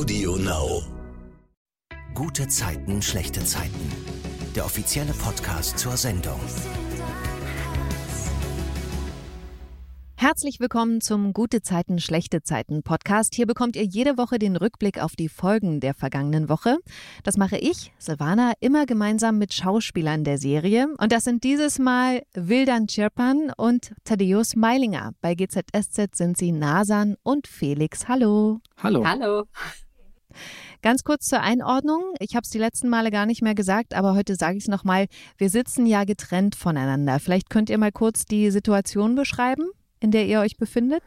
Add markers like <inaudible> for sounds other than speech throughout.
Audio Now. Gute Zeiten, schlechte Zeiten. Der offizielle Podcast zur Sendung. Herzlich willkommen zum Gute Zeiten, schlechte Zeiten Podcast. Hier bekommt ihr jede Woche den Rückblick auf die Folgen der vergangenen Woche. Das mache ich, Silvana, immer gemeinsam mit Schauspielern der Serie. Und das sind dieses Mal Wildan Chirpan und Thaddeus Meilinger. Bei GZSZ sind sie Nasan und Felix. Hallo. Hallo. Hallo. Ganz kurz zur Einordnung. Ich habe es die letzten Male gar nicht mehr gesagt, aber heute sage ich es nochmal. Wir sitzen ja getrennt voneinander. Vielleicht könnt ihr mal kurz die Situation beschreiben in der ihr euch befindet?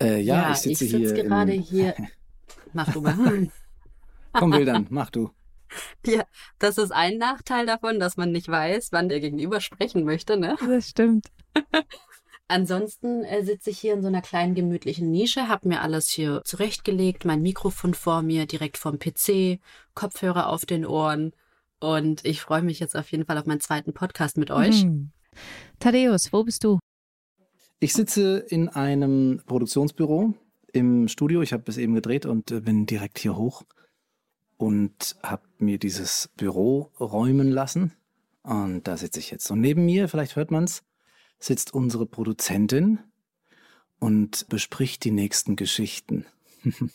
Äh, ja, ja, ich sitze ich sitz hier. gerade hier. <laughs> Mach du mal. <laughs> Komm, Bildern, mach du. Ja, das ist ein Nachteil davon, dass man nicht weiß, wann der Gegenüber sprechen möchte, ne? Das stimmt. <laughs> Ansonsten äh, sitze ich hier in so einer kleinen gemütlichen Nische, habe mir alles hier zurechtgelegt, mein Mikrofon vor mir, direkt vom PC, Kopfhörer auf den Ohren und ich freue mich jetzt auf jeden Fall auf meinen zweiten Podcast mit euch. Mhm. Thaddeus, wo bist du? Ich sitze in einem Produktionsbüro im Studio. Ich habe es eben gedreht und äh, bin direkt hier hoch und habe mir dieses Büro räumen lassen. Und da sitze ich jetzt. Und neben mir, vielleicht hört man es, sitzt unsere Produzentin und bespricht die nächsten Geschichten. <laughs>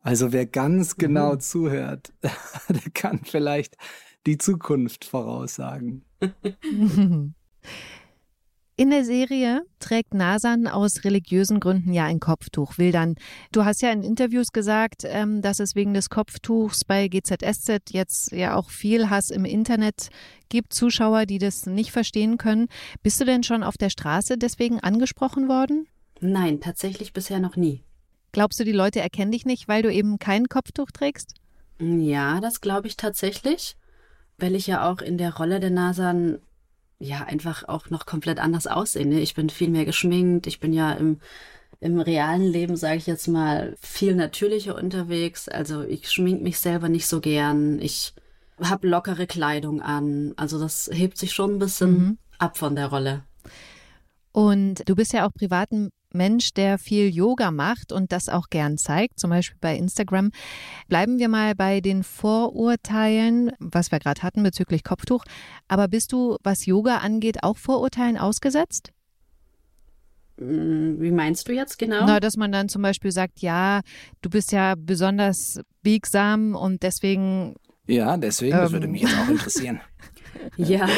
also wer ganz genau mhm. zuhört, <laughs> der kann vielleicht die Zukunft voraussagen. <laughs> In der Serie trägt Nasan aus religiösen Gründen ja ein Kopftuch. Wildern, du hast ja in Interviews gesagt, ähm, dass es wegen des Kopftuchs bei GZSZ jetzt ja auch viel Hass im Internet gibt, Zuschauer, die das nicht verstehen können. Bist du denn schon auf der Straße deswegen angesprochen worden? Nein, tatsächlich bisher noch nie. Glaubst du, die Leute erkennen dich nicht, weil du eben kein Kopftuch trägst? Ja, das glaube ich tatsächlich, weil ich ja auch in der Rolle der Nasan ja einfach auch noch komplett anders aussehen. Ne? Ich bin viel mehr geschminkt. Ich bin ja im, im realen Leben, sage ich jetzt mal, viel natürlicher unterwegs. Also ich schmink mich selber nicht so gern. Ich habe lockere Kleidung an. Also das hebt sich schon ein bisschen mhm. ab von der Rolle. Und du bist ja auch privaten Mensch, der viel Yoga macht und das auch gern zeigt, zum Beispiel bei Instagram. Bleiben wir mal bei den Vorurteilen, was wir gerade hatten bezüglich Kopftuch. Aber bist du, was Yoga angeht, auch Vorurteilen ausgesetzt? Mm, wie meinst du jetzt genau? Na, dass man dann zum Beispiel sagt, ja, du bist ja besonders biegsam und deswegen. Ja, deswegen, ähm, das würde mich jetzt auch interessieren. <laughs> ja.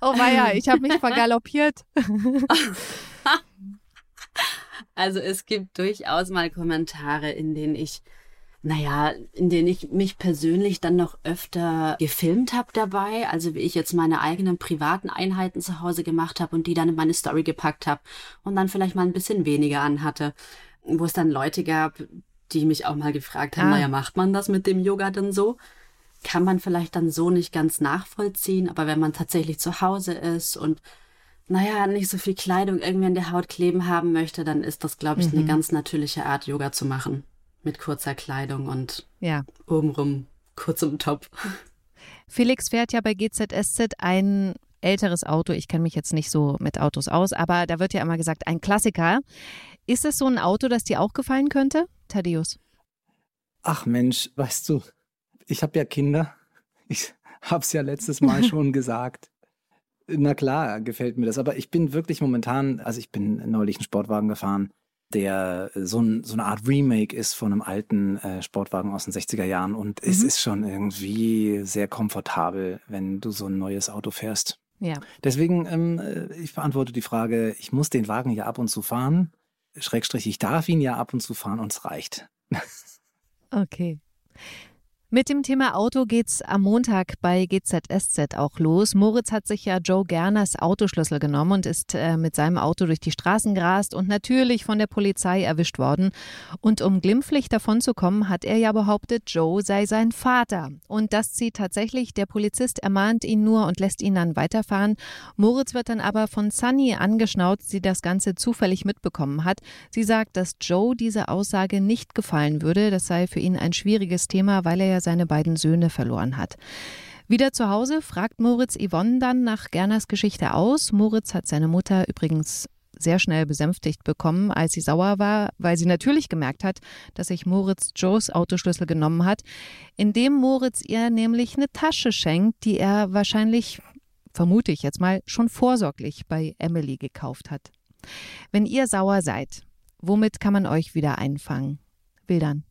Oh weia, ich habe mich <laughs> vergaloppiert. <laughs> Also es gibt durchaus mal Kommentare, in denen ich, naja, in denen ich mich persönlich dann noch öfter gefilmt habe dabei. Also wie ich jetzt meine eigenen privaten Einheiten zu Hause gemacht habe und die dann in meine Story gepackt habe und dann vielleicht mal ein bisschen weniger anhatte. Wo es dann Leute gab, die mich auch mal gefragt haben, ah. naja, macht man das mit dem Yoga denn so? Kann man vielleicht dann so nicht ganz nachvollziehen, aber wenn man tatsächlich zu Hause ist und naja, nicht so viel Kleidung irgendwie an der Haut kleben haben möchte, dann ist das, glaube ich, mhm. eine ganz natürliche Art, Yoga zu machen. Mit kurzer Kleidung und ja. obenrum kurzem Top. Felix fährt ja bei GZSZ ein älteres Auto. Ich kenne mich jetzt nicht so mit Autos aus, aber da wird ja immer gesagt, ein Klassiker. Ist es so ein Auto, das dir auch gefallen könnte, Thaddeus? Ach Mensch, weißt du, ich habe ja Kinder. Ich habe es ja letztes Mal <laughs> schon gesagt. Na klar, gefällt mir das. Aber ich bin wirklich momentan, also ich bin neulich einen Sportwagen gefahren, der so, ein, so eine Art Remake ist von einem alten äh, Sportwagen aus den 60er Jahren. Und mhm. es ist schon irgendwie sehr komfortabel, wenn du so ein neues Auto fährst. Ja. Deswegen, ähm, äh, ich beantworte die Frage, ich muss den Wagen ja ab und zu fahren. Schrägstrich, ich darf ihn ja ab und zu fahren und es reicht. <laughs> okay. Mit dem Thema Auto geht's am Montag bei GZSZ auch los. Moritz hat sich ja Joe Gerners Autoschlüssel genommen und ist äh, mit seinem Auto durch die Straßen gerast und natürlich von der Polizei erwischt worden. Und um glimpflich davonzukommen, hat er ja behauptet, Joe sei sein Vater. Und das zieht tatsächlich. Der Polizist ermahnt ihn nur und lässt ihn dann weiterfahren. Moritz wird dann aber von Sunny angeschnauzt, die das Ganze zufällig mitbekommen hat. Sie sagt, dass Joe diese Aussage nicht gefallen würde. Das sei für ihn ein schwieriges Thema, weil er ja seine beiden Söhne verloren hat. Wieder zu Hause fragt Moritz Yvonne dann nach Gerners Geschichte aus. Moritz hat seine Mutter übrigens sehr schnell besänftigt bekommen, als sie sauer war, weil sie natürlich gemerkt hat, dass sich Moritz Joes Autoschlüssel genommen hat, indem Moritz ihr nämlich eine Tasche schenkt, die er wahrscheinlich, vermute ich jetzt mal, schon vorsorglich bei Emily gekauft hat. Wenn ihr sauer seid, womit kann man euch wieder einfangen? Wildern.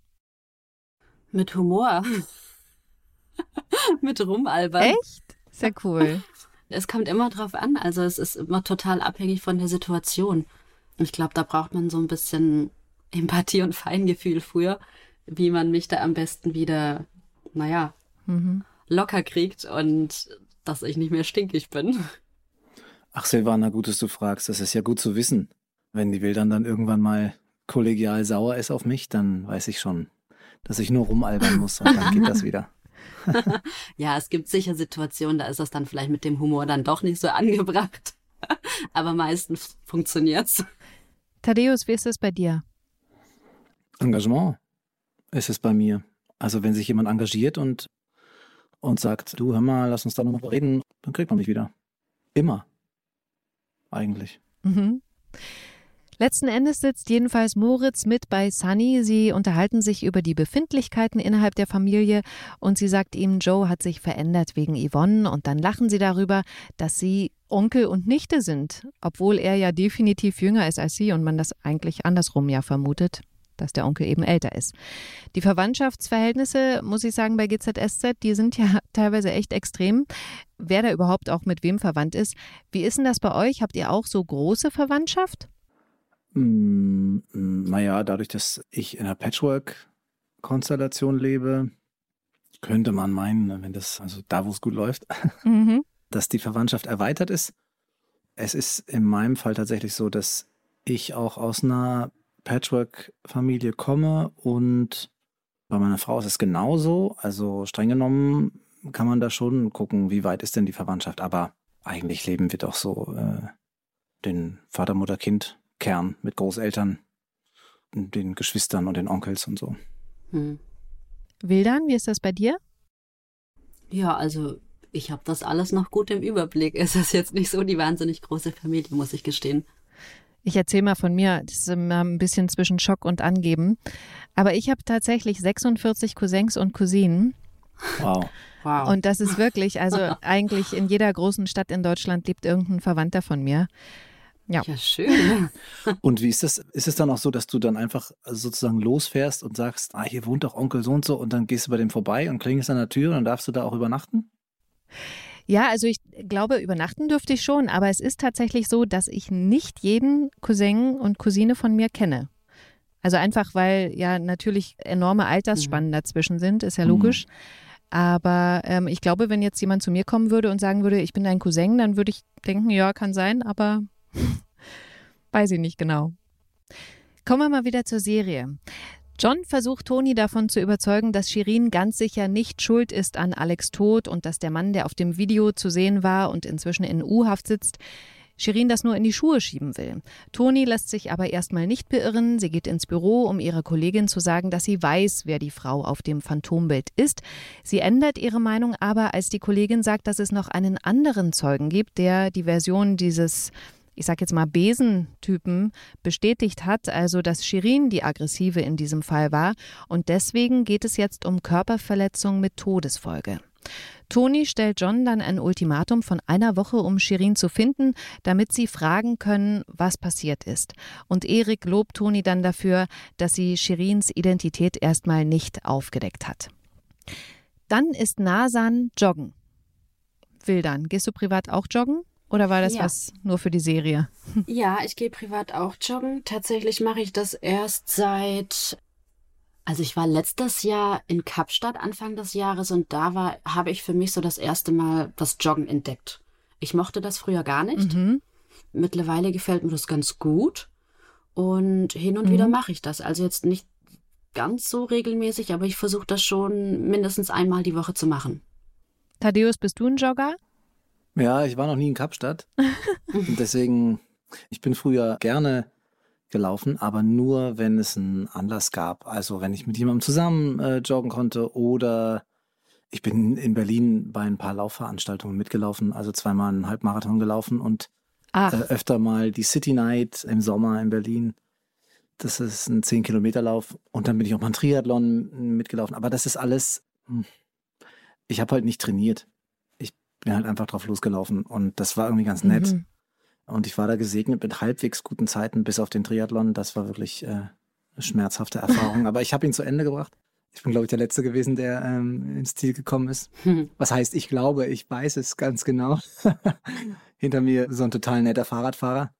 Mit Humor. <laughs> Mit Rumalbern. Echt? Sehr cool. Es kommt immer drauf an. Also es ist immer total abhängig von der Situation. Ich glaube, da braucht man so ein bisschen Empathie und Feingefühl früher, wie man mich da am besten wieder, naja, mhm. locker kriegt und dass ich nicht mehr stinkig bin. Ach, Silvana, gut, dass du fragst. Das ist ja gut zu wissen. Wenn die Wildern dann irgendwann mal kollegial sauer ist auf mich, dann weiß ich schon, dass ich nur rumalbern muss und dann geht das wieder. <laughs> ja, es gibt sicher Situationen, da ist das dann vielleicht mit dem Humor dann doch nicht so angebracht. <laughs> Aber meistens funktioniert's. Thaddeus, wie ist es bei dir? Engagement ist es bei mir. Also wenn sich jemand engagiert und, und sagt, du hör mal, lass uns da nochmal reden, dann kriegt man mich wieder. Immer. Eigentlich. Mhm. Letzten Endes sitzt jedenfalls Moritz mit bei Sunny. Sie unterhalten sich über die Befindlichkeiten innerhalb der Familie und sie sagt ihm, Joe hat sich verändert wegen Yvonne und dann lachen sie darüber, dass sie Onkel und Nichte sind, obwohl er ja definitiv jünger ist als sie und man das eigentlich andersrum ja vermutet dass der Onkel eben älter ist. Die Verwandtschaftsverhältnisse, muss ich sagen, bei GZSZ, die sind ja <laughs> teilweise echt extrem. Wer da überhaupt auch mit wem verwandt ist. Wie ist denn das bei euch? Habt ihr auch so große Verwandtschaft? Mm, naja, dadurch, dass ich in einer Patchwork-Konstellation lebe, könnte man meinen, wenn das, also da, wo es gut läuft, <laughs> mhm. dass die Verwandtschaft erweitert ist. Es ist in meinem Fall tatsächlich so, dass ich auch aus einer Patchwork-Familie komme und bei meiner Frau ist es genauso. Also streng genommen kann man da schon gucken, wie weit ist denn die Verwandtschaft. Aber eigentlich leben wir doch so äh, den Vater, Mutter, Kind Kern mit Großeltern, den Geschwistern und den Onkels und so. Hm. Wildern, wie ist das bei dir? Ja, also ich habe das alles noch gut im Überblick. Es ist jetzt nicht so die wahnsinnig große Familie, muss ich gestehen. Ich erzähle mal von mir, das ist immer ein bisschen zwischen Schock und Angeben. Aber ich habe tatsächlich 46 Cousins und Cousinen. Wow. wow. Und das ist wirklich, also <laughs> eigentlich in jeder großen Stadt in Deutschland lebt irgendein Verwandter von mir. Ja. ja, schön. <laughs> und wie ist das? Ist es dann auch so, dass du dann einfach sozusagen losfährst und sagst, ah, hier wohnt doch Onkel so und so und dann gehst du bei dem vorbei und klingelst an der Tür und dann darfst du da auch übernachten? Ja, also ich glaube, übernachten dürfte ich schon, aber es ist tatsächlich so, dass ich nicht jeden Cousin und Cousine von mir kenne. Also einfach, weil ja natürlich enorme Altersspannen mhm. dazwischen sind, ist ja logisch. Mhm. Aber ähm, ich glaube, wenn jetzt jemand zu mir kommen würde und sagen würde, ich bin dein Cousin, dann würde ich denken, ja, kann sein, aber <laughs> weiß ich nicht genau. Kommen wir mal wieder zur Serie. John versucht Toni davon zu überzeugen, dass Shirin ganz sicher nicht schuld ist an Alex Tod und dass der Mann, der auf dem Video zu sehen war und inzwischen in U-Haft sitzt, Shirin das nur in die Schuhe schieben will. Toni lässt sich aber erstmal nicht beirren. Sie geht ins Büro, um ihrer Kollegin zu sagen, dass sie weiß, wer die Frau auf dem Phantombild ist. Sie ändert ihre Meinung aber, als die Kollegin sagt, dass es noch einen anderen Zeugen gibt, der die Version dieses ich sage jetzt mal Besentypen bestätigt hat, also dass Shirin die aggressive in diesem Fall war und deswegen geht es jetzt um Körperverletzung mit Todesfolge. Toni stellt John dann ein Ultimatum von einer Woche, um Shirin zu finden, damit sie fragen können, was passiert ist. Und Erik lobt Toni dann dafür, dass sie Shirins Identität erstmal nicht aufgedeckt hat. Dann ist Nasan joggen. Wildern, gehst du privat auch joggen? Oder war das ja. was nur für die Serie? Ja, ich gehe privat auch joggen. Tatsächlich mache ich das erst seit. Also ich war letztes Jahr in Kapstadt Anfang des Jahres und da war, habe ich für mich so das erste Mal das Joggen entdeckt. Ich mochte das früher gar nicht. Mhm. Mittlerweile gefällt mir das ganz gut. Und hin und mhm. wieder mache ich das. Also jetzt nicht ganz so regelmäßig, aber ich versuche das schon mindestens einmal die Woche zu machen. Thaddeus, bist du ein Jogger? Ja, ich war noch nie in Kapstadt. und <laughs> deswegen, ich bin früher gerne gelaufen, aber nur, wenn es einen Anlass gab. Also wenn ich mit jemandem zusammen äh, joggen konnte oder ich bin in Berlin bei ein paar Laufveranstaltungen mitgelaufen, also zweimal einen Halbmarathon gelaufen und Äh, öfter mal die City Night im Sommer in Berlin. Das ist ein 10-Kilometer-Lauf. Und dann bin ich auch mal einen Triathlon mitgelaufen. Aber das ist alles, hm, ich habe halt nicht trainiert. Bin halt einfach drauf losgelaufen. Und das war irgendwie ganz nett. Mhm. Und ich war da gesegnet mit halbwegs guten Zeiten bis auf den Triathlon. Das war wirklich äh, eine schmerzhafte <laughs> Erfahrung. Aber ich habe ihn zu Ende gebracht. Ich bin, glaube ich, der Letzte gewesen, der ähm, ins Ziel gekommen ist. Was heißt, ich glaube, ich weiß es ganz genau. <laughs> Hinter mir so ein total netter Fahrradfahrer,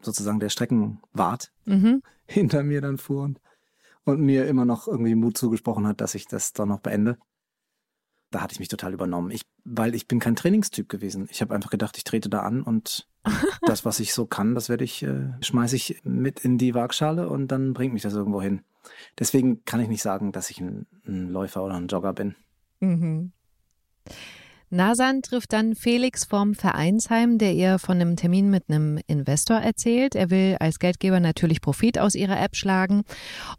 sozusagen der Streckenwart, mhm. <laughs> hinter mir dann fuhr und, und mir immer noch irgendwie Mut zugesprochen hat, dass ich das dann noch beende. Da hatte ich mich total übernommen. Ich, weil ich bin kein Trainingstyp gewesen. Ich habe einfach gedacht, ich trete da an und <laughs> das, was ich so kann, das werde ich, äh, schmeiße ich mit in die Waagschale und dann bringt mich das irgendwo hin. Deswegen kann ich nicht sagen, dass ich ein, ein Läufer oder ein Jogger bin. Mhm. Nasan trifft dann Felix vom Vereinsheim, der ihr von einem Termin mit einem Investor erzählt. Er will als Geldgeber natürlich Profit aus ihrer App schlagen.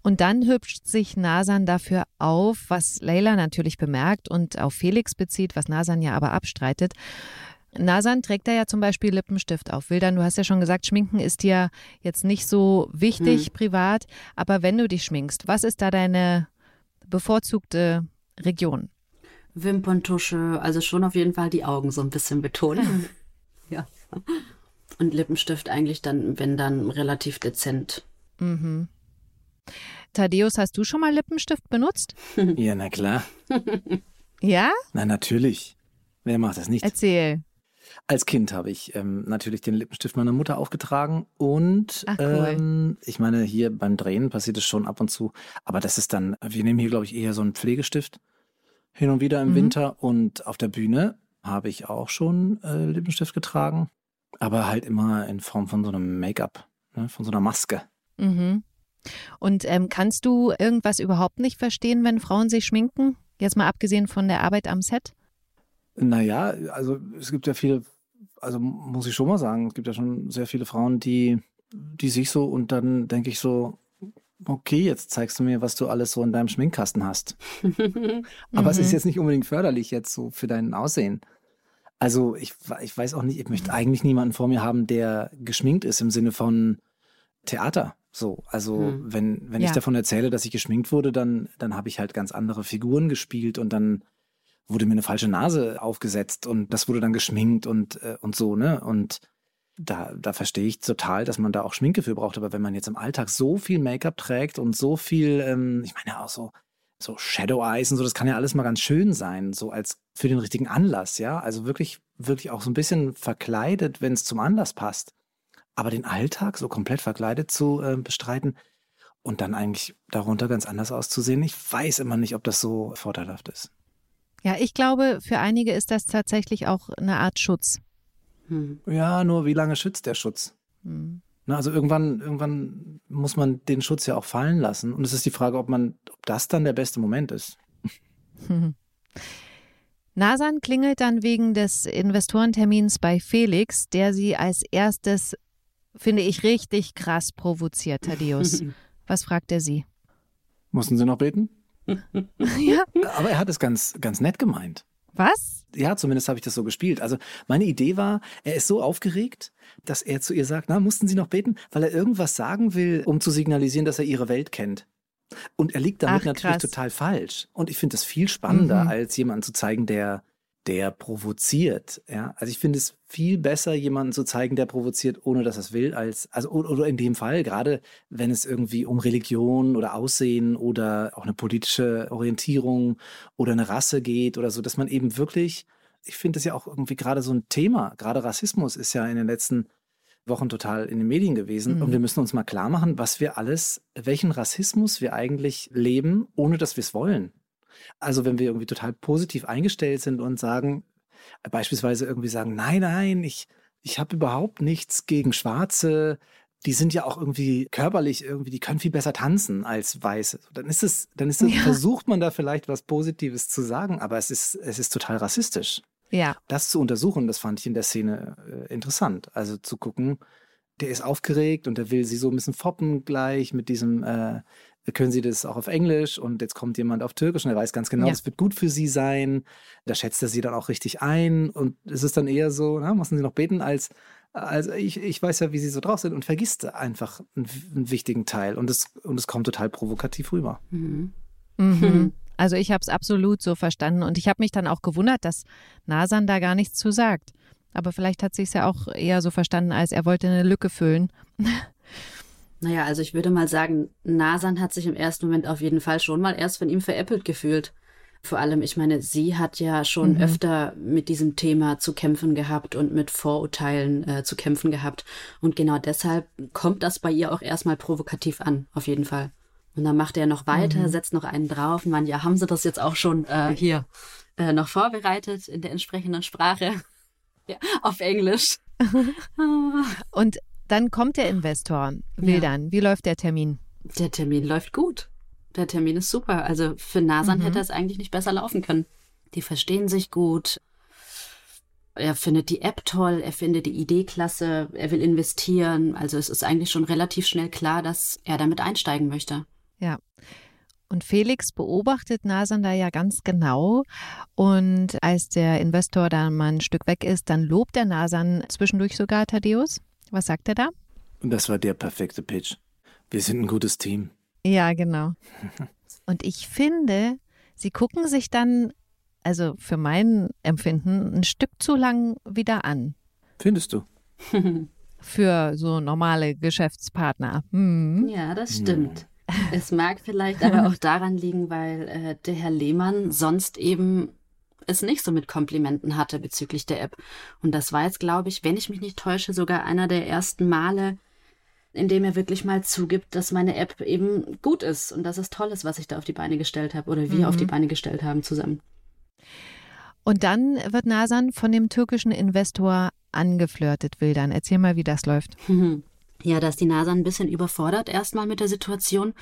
Und dann hübscht sich Nasan dafür auf, was Leila natürlich bemerkt und auf Felix bezieht, was Nasan ja aber abstreitet. Nasan trägt da ja zum Beispiel Lippenstift auf. Wildan, du hast ja schon gesagt, Schminken ist dir jetzt nicht so wichtig hm. privat, aber wenn du dich schminkst, was ist da deine bevorzugte Region? Wimperntusche, also schon auf jeden Fall die Augen so ein bisschen betonen. <laughs> ja. Und Lippenstift eigentlich dann, wenn dann relativ dezent. Mhm. Thaddeus, hast du schon mal Lippenstift benutzt? <laughs> ja, na klar. <laughs> ja? Na, natürlich. Wer macht das nicht? Erzähl. Als Kind habe ich ähm, natürlich den Lippenstift meiner Mutter aufgetragen und Ach, cool. ähm, ich meine, hier beim Drehen passiert es schon ab und zu, aber das ist dann, wir nehmen hier, glaube ich, eher so einen Pflegestift hin und wieder im mhm. Winter und auf der Bühne habe ich auch schon äh, Lippenstift getragen, aber halt immer in Form von so einem Make-up, ne, von so einer Maske. Mhm. Und ähm, kannst du irgendwas überhaupt nicht verstehen, wenn Frauen sich schminken? Jetzt mal abgesehen von der Arbeit am Set? Naja, also es gibt ja viele, also muss ich schon mal sagen, es gibt ja schon sehr viele Frauen, die, die sich so und dann denke ich so, okay, jetzt zeigst du mir, was du alles so in deinem Schminkkasten hast. <laughs> Aber mhm. es ist mhm. jetzt nicht unbedingt förderlich jetzt so für dein Aussehen. Also ich, ich weiß auch nicht, ich möchte eigentlich niemanden vor mir haben, der geschminkt ist im Sinne von Theater. So, also mhm. wenn, wenn ja. ich davon erzähle, dass ich geschminkt wurde, dann, dann habe ich halt ganz andere Figuren gespielt und dann wurde mir eine falsche Nase aufgesetzt und das wurde dann geschminkt und, äh, und so, ne? Und da, da verstehe ich total, dass man da auch Schminke für braucht. Aber wenn man jetzt im Alltag so viel Make-up trägt und so viel, ähm, ich meine auch so, so Shadow Eyes und so, das kann ja alles mal ganz schön sein, so als für den richtigen Anlass, ja. Also wirklich, wirklich auch so ein bisschen verkleidet, wenn es zum Anlass passt. Aber den Alltag so komplett verkleidet zu äh, bestreiten und dann eigentlich darunter ganz anders auszusehen, ich weiß immer nicht, ob das so vorteilhaft ist. Ja, ich glaube, für einige ist das tatsächlich auch eine Art Schutz. Hm. Ja, nur wie lange schützt der Schutz? Hm. Na, also irgendwann, irgendwann muss man den Schutz ja auch fallen lassen. Und es ist die Frage, ob man, ob das dann der beste Moment ist. <laughs> Nasan klingelt dann wegen des Investorentermins bei Felix, der sie als erstes, finde ich, richtig krass provoziert, Thaddeus. <laughs> Was fragt er sie? Mussten Sie noch beten? <laughs> ja. Aber er hat es ganz, ganz nett gemeint. Was? Ja, zumindest habe ich das so gespielt. Also meine Idee war, er ist so aufgeregt, dass er zu ihr sagt, na, mussten Sie noch beten, weil er irgendwas sagen will, um zu signalisieren, dass er ihre Welt kennt. Und er liegt damit Ach, natürlich total falsch. Und ich finde es viel spannender, mhm. als jemanden zu zeigen, der der provoziert. Ja? Also ich finde es viel besser, jemanden zu zeigen, der provoziert, ohne dass er es will, als, also oder in dem Fall, gerade wenn es irgendwie um Religion oder Aussehen oder auch eine politische Orientierung oder eine Rasse geht oder so, dass man eben wirklich, ich finde es ja auch irgendwie gerade so ein Thema, gerade Rassismus ist ja in den letzten Wochen total in den Medien gewesen. Mhm. Und wir müssen uns mal klar machen, was wir alles, welchen Rassismus wir eigentlich leben, ohne dass wir es wollen. Also wenn wir irgendwie total positiv eingestellt sind und sagen, beispielsweise irgendwie sagen, nein, nein, ich, ich habe überhaupt nichts gegen Schwarze, die sind ja auch irgendwie körperlich irgendwie, die können viel besser tanzen als Weiße. Dann ist es, dann ist es, ja. versucht man da vielleicht was Positives zu sagen, aber es ist, es ist total rassistisch. Ja. Das zu untersuchen, das fand ich in der Szene äh, interessant. Also zu gucken, der ist aufgeregt und der will sie so ein bisschen foppen gleich mit diesem äh, können Sie das auch auf Englisch und jetzt kommt jemand auf Türkisch und er weiß ganz genau, ja. das wird gut für Sie sein. Da schätzt er Sie dann auch richtig ein und es ist dann eher so, na, müssen Sie noch beten, als, Also ich, ich weiß ja, wie sie so drauf sind und vergisst einfach einen, einen wichtigen Teil. Und es, und es kommt total provokativ rüber. Mhm. Mhm. Also ich habe es absolut so verstanden und ich habe mich dann auch gewundert, dass Nasan da gar nichts zu sagt. Aber vielleicht hat sie es ja auch eher so verstanden, als er wollte eine Lücke füllen. <laughs> Naja, also ich würde mal sagen, Nasan hat sich im ersten Moment auf jeden Fall schon mal erst von ihm veräppelt gefühlt. Vor allem, ich meine, sie hat ja schon mhm. öfter mit diesem Thema zu kämpfen gehabt und mit Vorurteilen äh, zu kämpfen gehabt. Und genau deshalb kommt das bei ihr auch erstmal provokativ an, auf jeden Fall. Und dann macht er noch weiter, mhm. setzt noch einen drauf. Man, ja, haben sie das jetzt auch schon äh, hier äh, noch vorbereitet in der entsprechenden Sprache? <laughs> ja, auf Englisch. <laughs> und dann kommt der Investor, will ja. dann. Wie läuft der Termin? Der Termin läuft gut. Der Termin ist super. Also für Nasan mhm. hätte es eigentlich nicht besser laufen können. Die verstehen sich gut. Er findet die App toll, er findet die Idee klasse, er will investieren. Also es ist eigentlich schon relativ schnell klar, dass er damit einsteigen möchte. Ja. Und Felix beobachtet Nasan da ja ganz genau. Und als der Investor da mal ein Stück weg ist, dann lobt der Nasan zwischendurch sogar Thaddeus. Was sagt er da? Und das war der perfekte Pitch. Wir sind ein gutes Team. Ja, genau. <laughs> Und ich finde, sie gucken sich dann, also für mein Empfinden, ein Stück zu lang wieder an. Findest du? <laughs> für so normale Geschäftspartner. Hm. Ja, das stimmt. Es mag vielleicht aber auch daran liegen, weil äh, der Herr Lehmann sonst eben es nicht so mit Komplimenten hatte bezüglich der App. Und das war jetzt, glaube ich, wenn ich mich nicht täusche, sogar einer der ersten Male, in dem er wirklich mal zugibt, dass meine App eben gut ist und dass es toll ist, was ich da auf die Beine gestellt habe oder wir mhm. auf die Beine gestellt haben zusammen. Und dann wird Nasan von dem türkischen Investor angeflirtet, Wildern. Erzähl mal, wie das läuft. <laughs> Ja, da ist die NASA ein bisschen überfordert erstmal mit der Situation.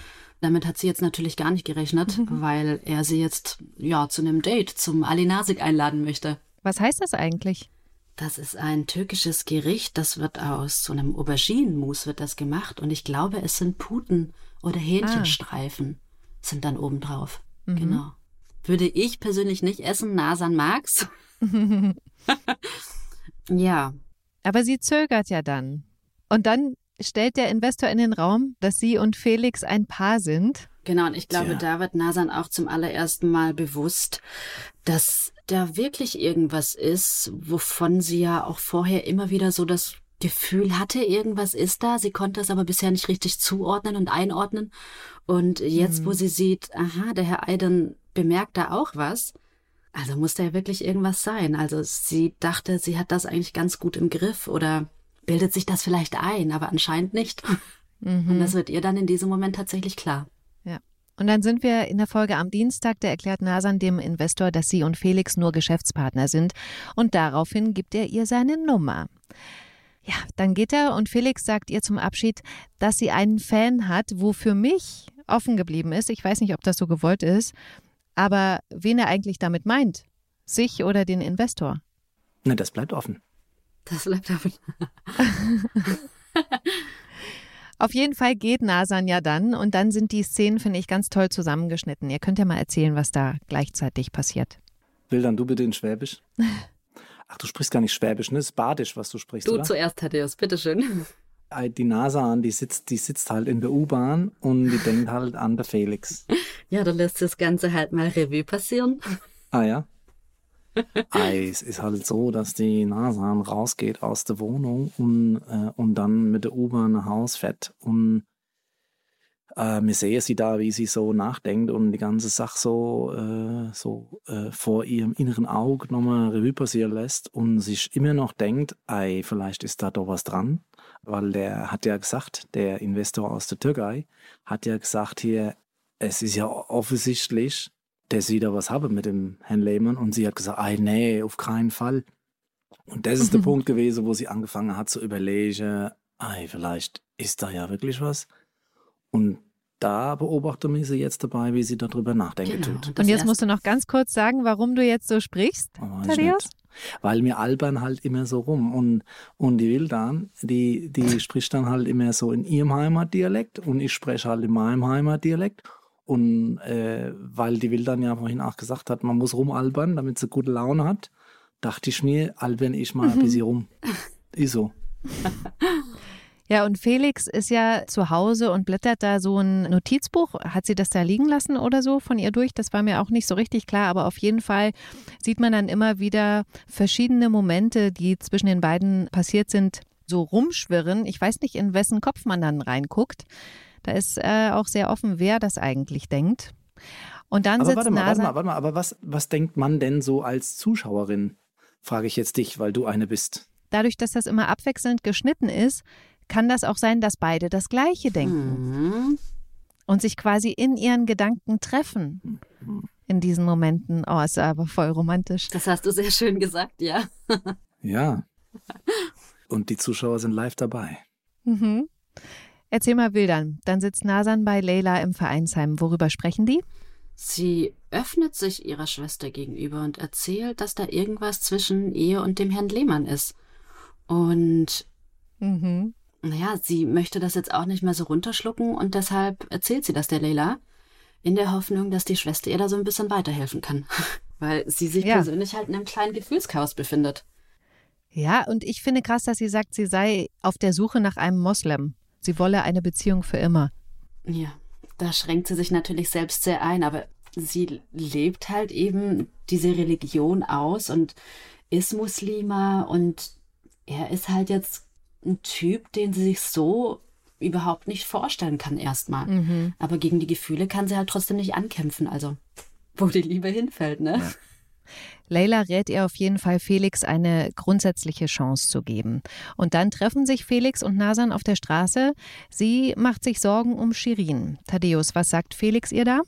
Damit hat sie jetzt natürlich gar nicht gerechnet, mhm. weil er sie jetzt ja zu einem Date zum Ali Nasik einladen möchte. Was heißt das eigentlich? Das ist ein türkisches Gericht, das wird aus so einem Auberginenmus wird das gemacht und ich glaube, es sind Puten oder Hähnchenstreifen ah. sind dann obendrauf. Mhm. Genau. Würde ich persönlich nicht essen, Nasan mag's. <laughs> ja. Aber sie zögert ja dann. Und dann stellt der Investor in den Raum, dass Sie und Felix ein Paar sind. Genau, und ich glaube, Tja. da wird Nasan auch zum allerersten Mal bewusst, dass da wirklich irgendwas ist, wovon sie ja auch vorher immer wieder so das Gefühl hatte, irgendwas ist da. Sie konnte es aber bisher nicht richtig zuordnen und einordnen. Und jetzt, mhm. wo sie sieht, aha, der Herr Eiden bemerkt da auch was, also muss da ja wirklich irgendwas sein. Also sie dachte, sie hat das eigentlich ganz gut im Griff oder bildet sich das vielleicht ein, aber anscheinend nicht. Mhm. Und das wird ihr dann in diesem Moment tatsächlich klar. Ja. Und dann sind wir in der Folge am Dienstag, da erklärt Nasan dem Investor, dass sie und Felix nur Geschäftspartner sind und daraufhin gibt er ihr seine Nummer. Ja, dann geht er und Felix sagt ihr zum Abschied, dass sie einen Fan hat, wo für mich offen geblieben ist. Ich weiß nicht, ob das so gewollt ist, aber wen er eigentlich damit meint. Sich oder den Investor? Na, das bleibt offen. Das bleibt offen. <laughs> Auf jeden Fall geht Nasan ja dann und dann sind die Szenen, finde ich, ganz toll zusammengeschnitten. Ihr könnt ja mal erzählen, was da gleichzeitig passiert. Will dann du bitte in Schwäbisch? <laughs> Ach, du sprichst gar nicht Schwäbisch, ne? Das ist Badisch, was du sprichst, Du oder? zuerst, Thaddeus, bitteschön. Die Nasan, die sitzt, die sitzt halt in der U-Bahn und die denkt halt an der Felix. <laughs> Ja, du lässt das Ganze halt mal Revue passieren. Ah ja? Es ist halt so, dass die Nasan rausgeht aus der Wohnung und, äh, und dann mit der U-Bahn nach Haus fährt. Und äh, wir sehen sie da, wie sie so nachdenkt und die ganze Sache so, äh, so äh, vor ihrem inneren Auge nochmal Revue passieren lässt und sich immer noch denkt, ey, vielleicht ist da doch was dran. Weil der hat ja gesagt, der Investor aus der Türkei hat ja gesagt hier, es ist ja offensichtlich, dass sie da was haben mit dem Herrn Lehmann. Und sie hat gesagt, ah, nee, auf keinen Fall. Und das ist der <laughs> Punkt gewesen, wo sie angefangen hat zu überlegen, ey, vielleicht ist da ja wirklich was. Und da beobachten wir sie jetzt dabei, wie sie darüber nachdenken genau. tut. Und jetzt musst du noch ganz kurz sagen, warum du jetzt so sprichst, oh, Thaddeus? Weil mir albern halt immer so rum. Und, und die Wildan, die, die spricht dann halt immer so in ihrem Heimatdialekt und ich spreche halt in meinem Heimatdialekt. Und äh, weil die Wildern ja vorhin auch gesagt hat, man muss rumalbern, damit sie gute Laune hat, dachte ich mir, albern ich mal ein bisschen rum. Ist so. <laughs> Ja, und Felix ist ja zu Hause und blättert da so ein Notizbuch. Hat sie das da liegen lassen oder so von ihr durch? Das war mir auch nicht so richtig klar, aber auf jeden Fall sieht man dann immer wieder verschiedene Momente, die zwischen den beiden passiert sind, so rumschwirren. Ich weiß nicht, in wessen Kopf man dann reinguckt. Da ist äh, auch sehr offen, wer das eigentlich denkt. Und dann aber sitzt warte mal, Nasa warte mal, warte mal, aber was, was denkt man denn so als Zuschauerin? Frage ich jetzt dich, weil du eine bist. dadurch, dass das immer abwechselnd geschnitten ist, kann das auch sein, dass beide das Gleiche denken Mhm. und sich quasi in ihren Gedanken treffen in diesen Momenten. Oh, ist aber voll romantisch. Das hast du sehr schön gesagt, ja. Ja. Und die Zuschauer sind live dabei. Mhm. Erzähl mal Wildern. Dann sitzt Nasan bei Leila im Vereinsheim. Worüber sprechen die? Sie öffnet sich ihrer Schwester gegenüber und erzählt, dass da irgendwas zwischen ihr und dem Herrn Lehmann ist. Und Mhm. naja, sie möchte das jetzt auch nicht mehr so runterschlucken und deshalb erzählt sie das der Leila, in der Hoffnung, dass die Schwester ihr da so ein bisschen weiterhelfen kann. <laughs> Weil sie sich Ja. persönlich halt in einem kleinen Gefühlschaos befindet. Ja, und ich finde krass, dass sie sagt, sie sei auf der Suche nach einem Moslem. Sie wolle eine Beziehung für immer. Ja, da schränkt sie sich natürlich selbst sehr ein, aber sie lebt halt eben diese Religion aus und ist Muslima und er ist halt jetzt ein Typ, den sie sich so überhaupt nicht vorstellen kann erstmal. Mhm. Aber gegen die Gefühle kann sie halt trotzdem nicht ankämpfen, also wo die Liebe hinfällt, ne? Leila rät ihr auf jeden Fall, Felix eine grundsätzliche Chance zu geben. Und dann treffen sich Felix und Nasan auf der Straße. Sie macht sich Sorgen um Shirin. Thaddeus, was sagt Felix ihr da?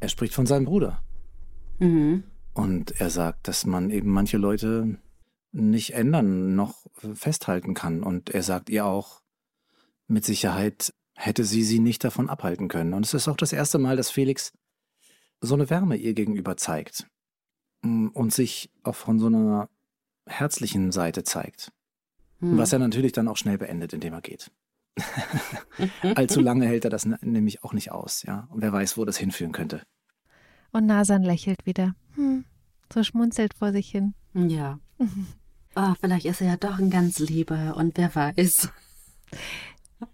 Er spricht von seinem Bruder. Mhm. Und er sagt, dass man eben manche Leute nicht ändern, noch festhalten kann. Und er sagt ihr auch, mit Sicherheit hätte sie sie nicht davon abhalten können. Und es ist auch das erste Mal, dass Felix so eine Wärme ihr gegenüber zeigt und sich auch von so einer herzlichen Seite zeigt. Mhm. Was er natürlich dann auch schnell beendet, indem er geht. <laughs> Allzu lange hält er das nämlich auch nicht aus, ja. Und wer weiß, wo das hinführen könnte. Und Nasan lächelt wieder. Hm, so schmunzelt vor sich hin. Ja. Oh, <laughs> vielleicht ist er ja doch ein ganz Lieber und wer weiß.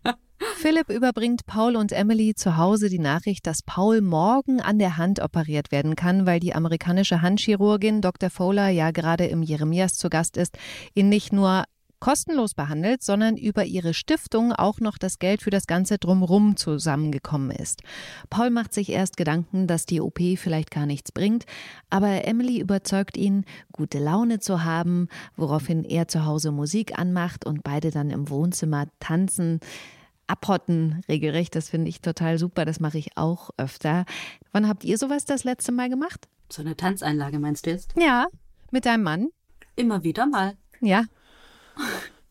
<laughs> Philipp überbringt Paul und Emily zu Hause die Nachricht, dass Paul morgen an der Hand operiert werden kann, weil die amerikanische Handchirurgin Dr. Fowler ja gerade im Jeremias zu Gast ist, ihn nicht nur kostenlos behandelt, sondern über ihre Stiftung auch noch das Geld für das ganze Drumrum zusammengekommen ist. Paul macht sich erst Gedanken, dass die OP vielleicht gar nichts bringt, aber Emily überzeugt ihn, gute Laune zu haben, woraufhin er zu Hause Musik anmacht und beide dann im Wohnzimmer tanzen abhotten regelrecht. Das finde ich total super. Das mache ich auch öfter. Wann habt ihr sowas das letzte Mal gemacht? So eine Tanzeinlage meinst du jetzt? Ja. Mit deinem Mann? Immer wieder mal. Ja.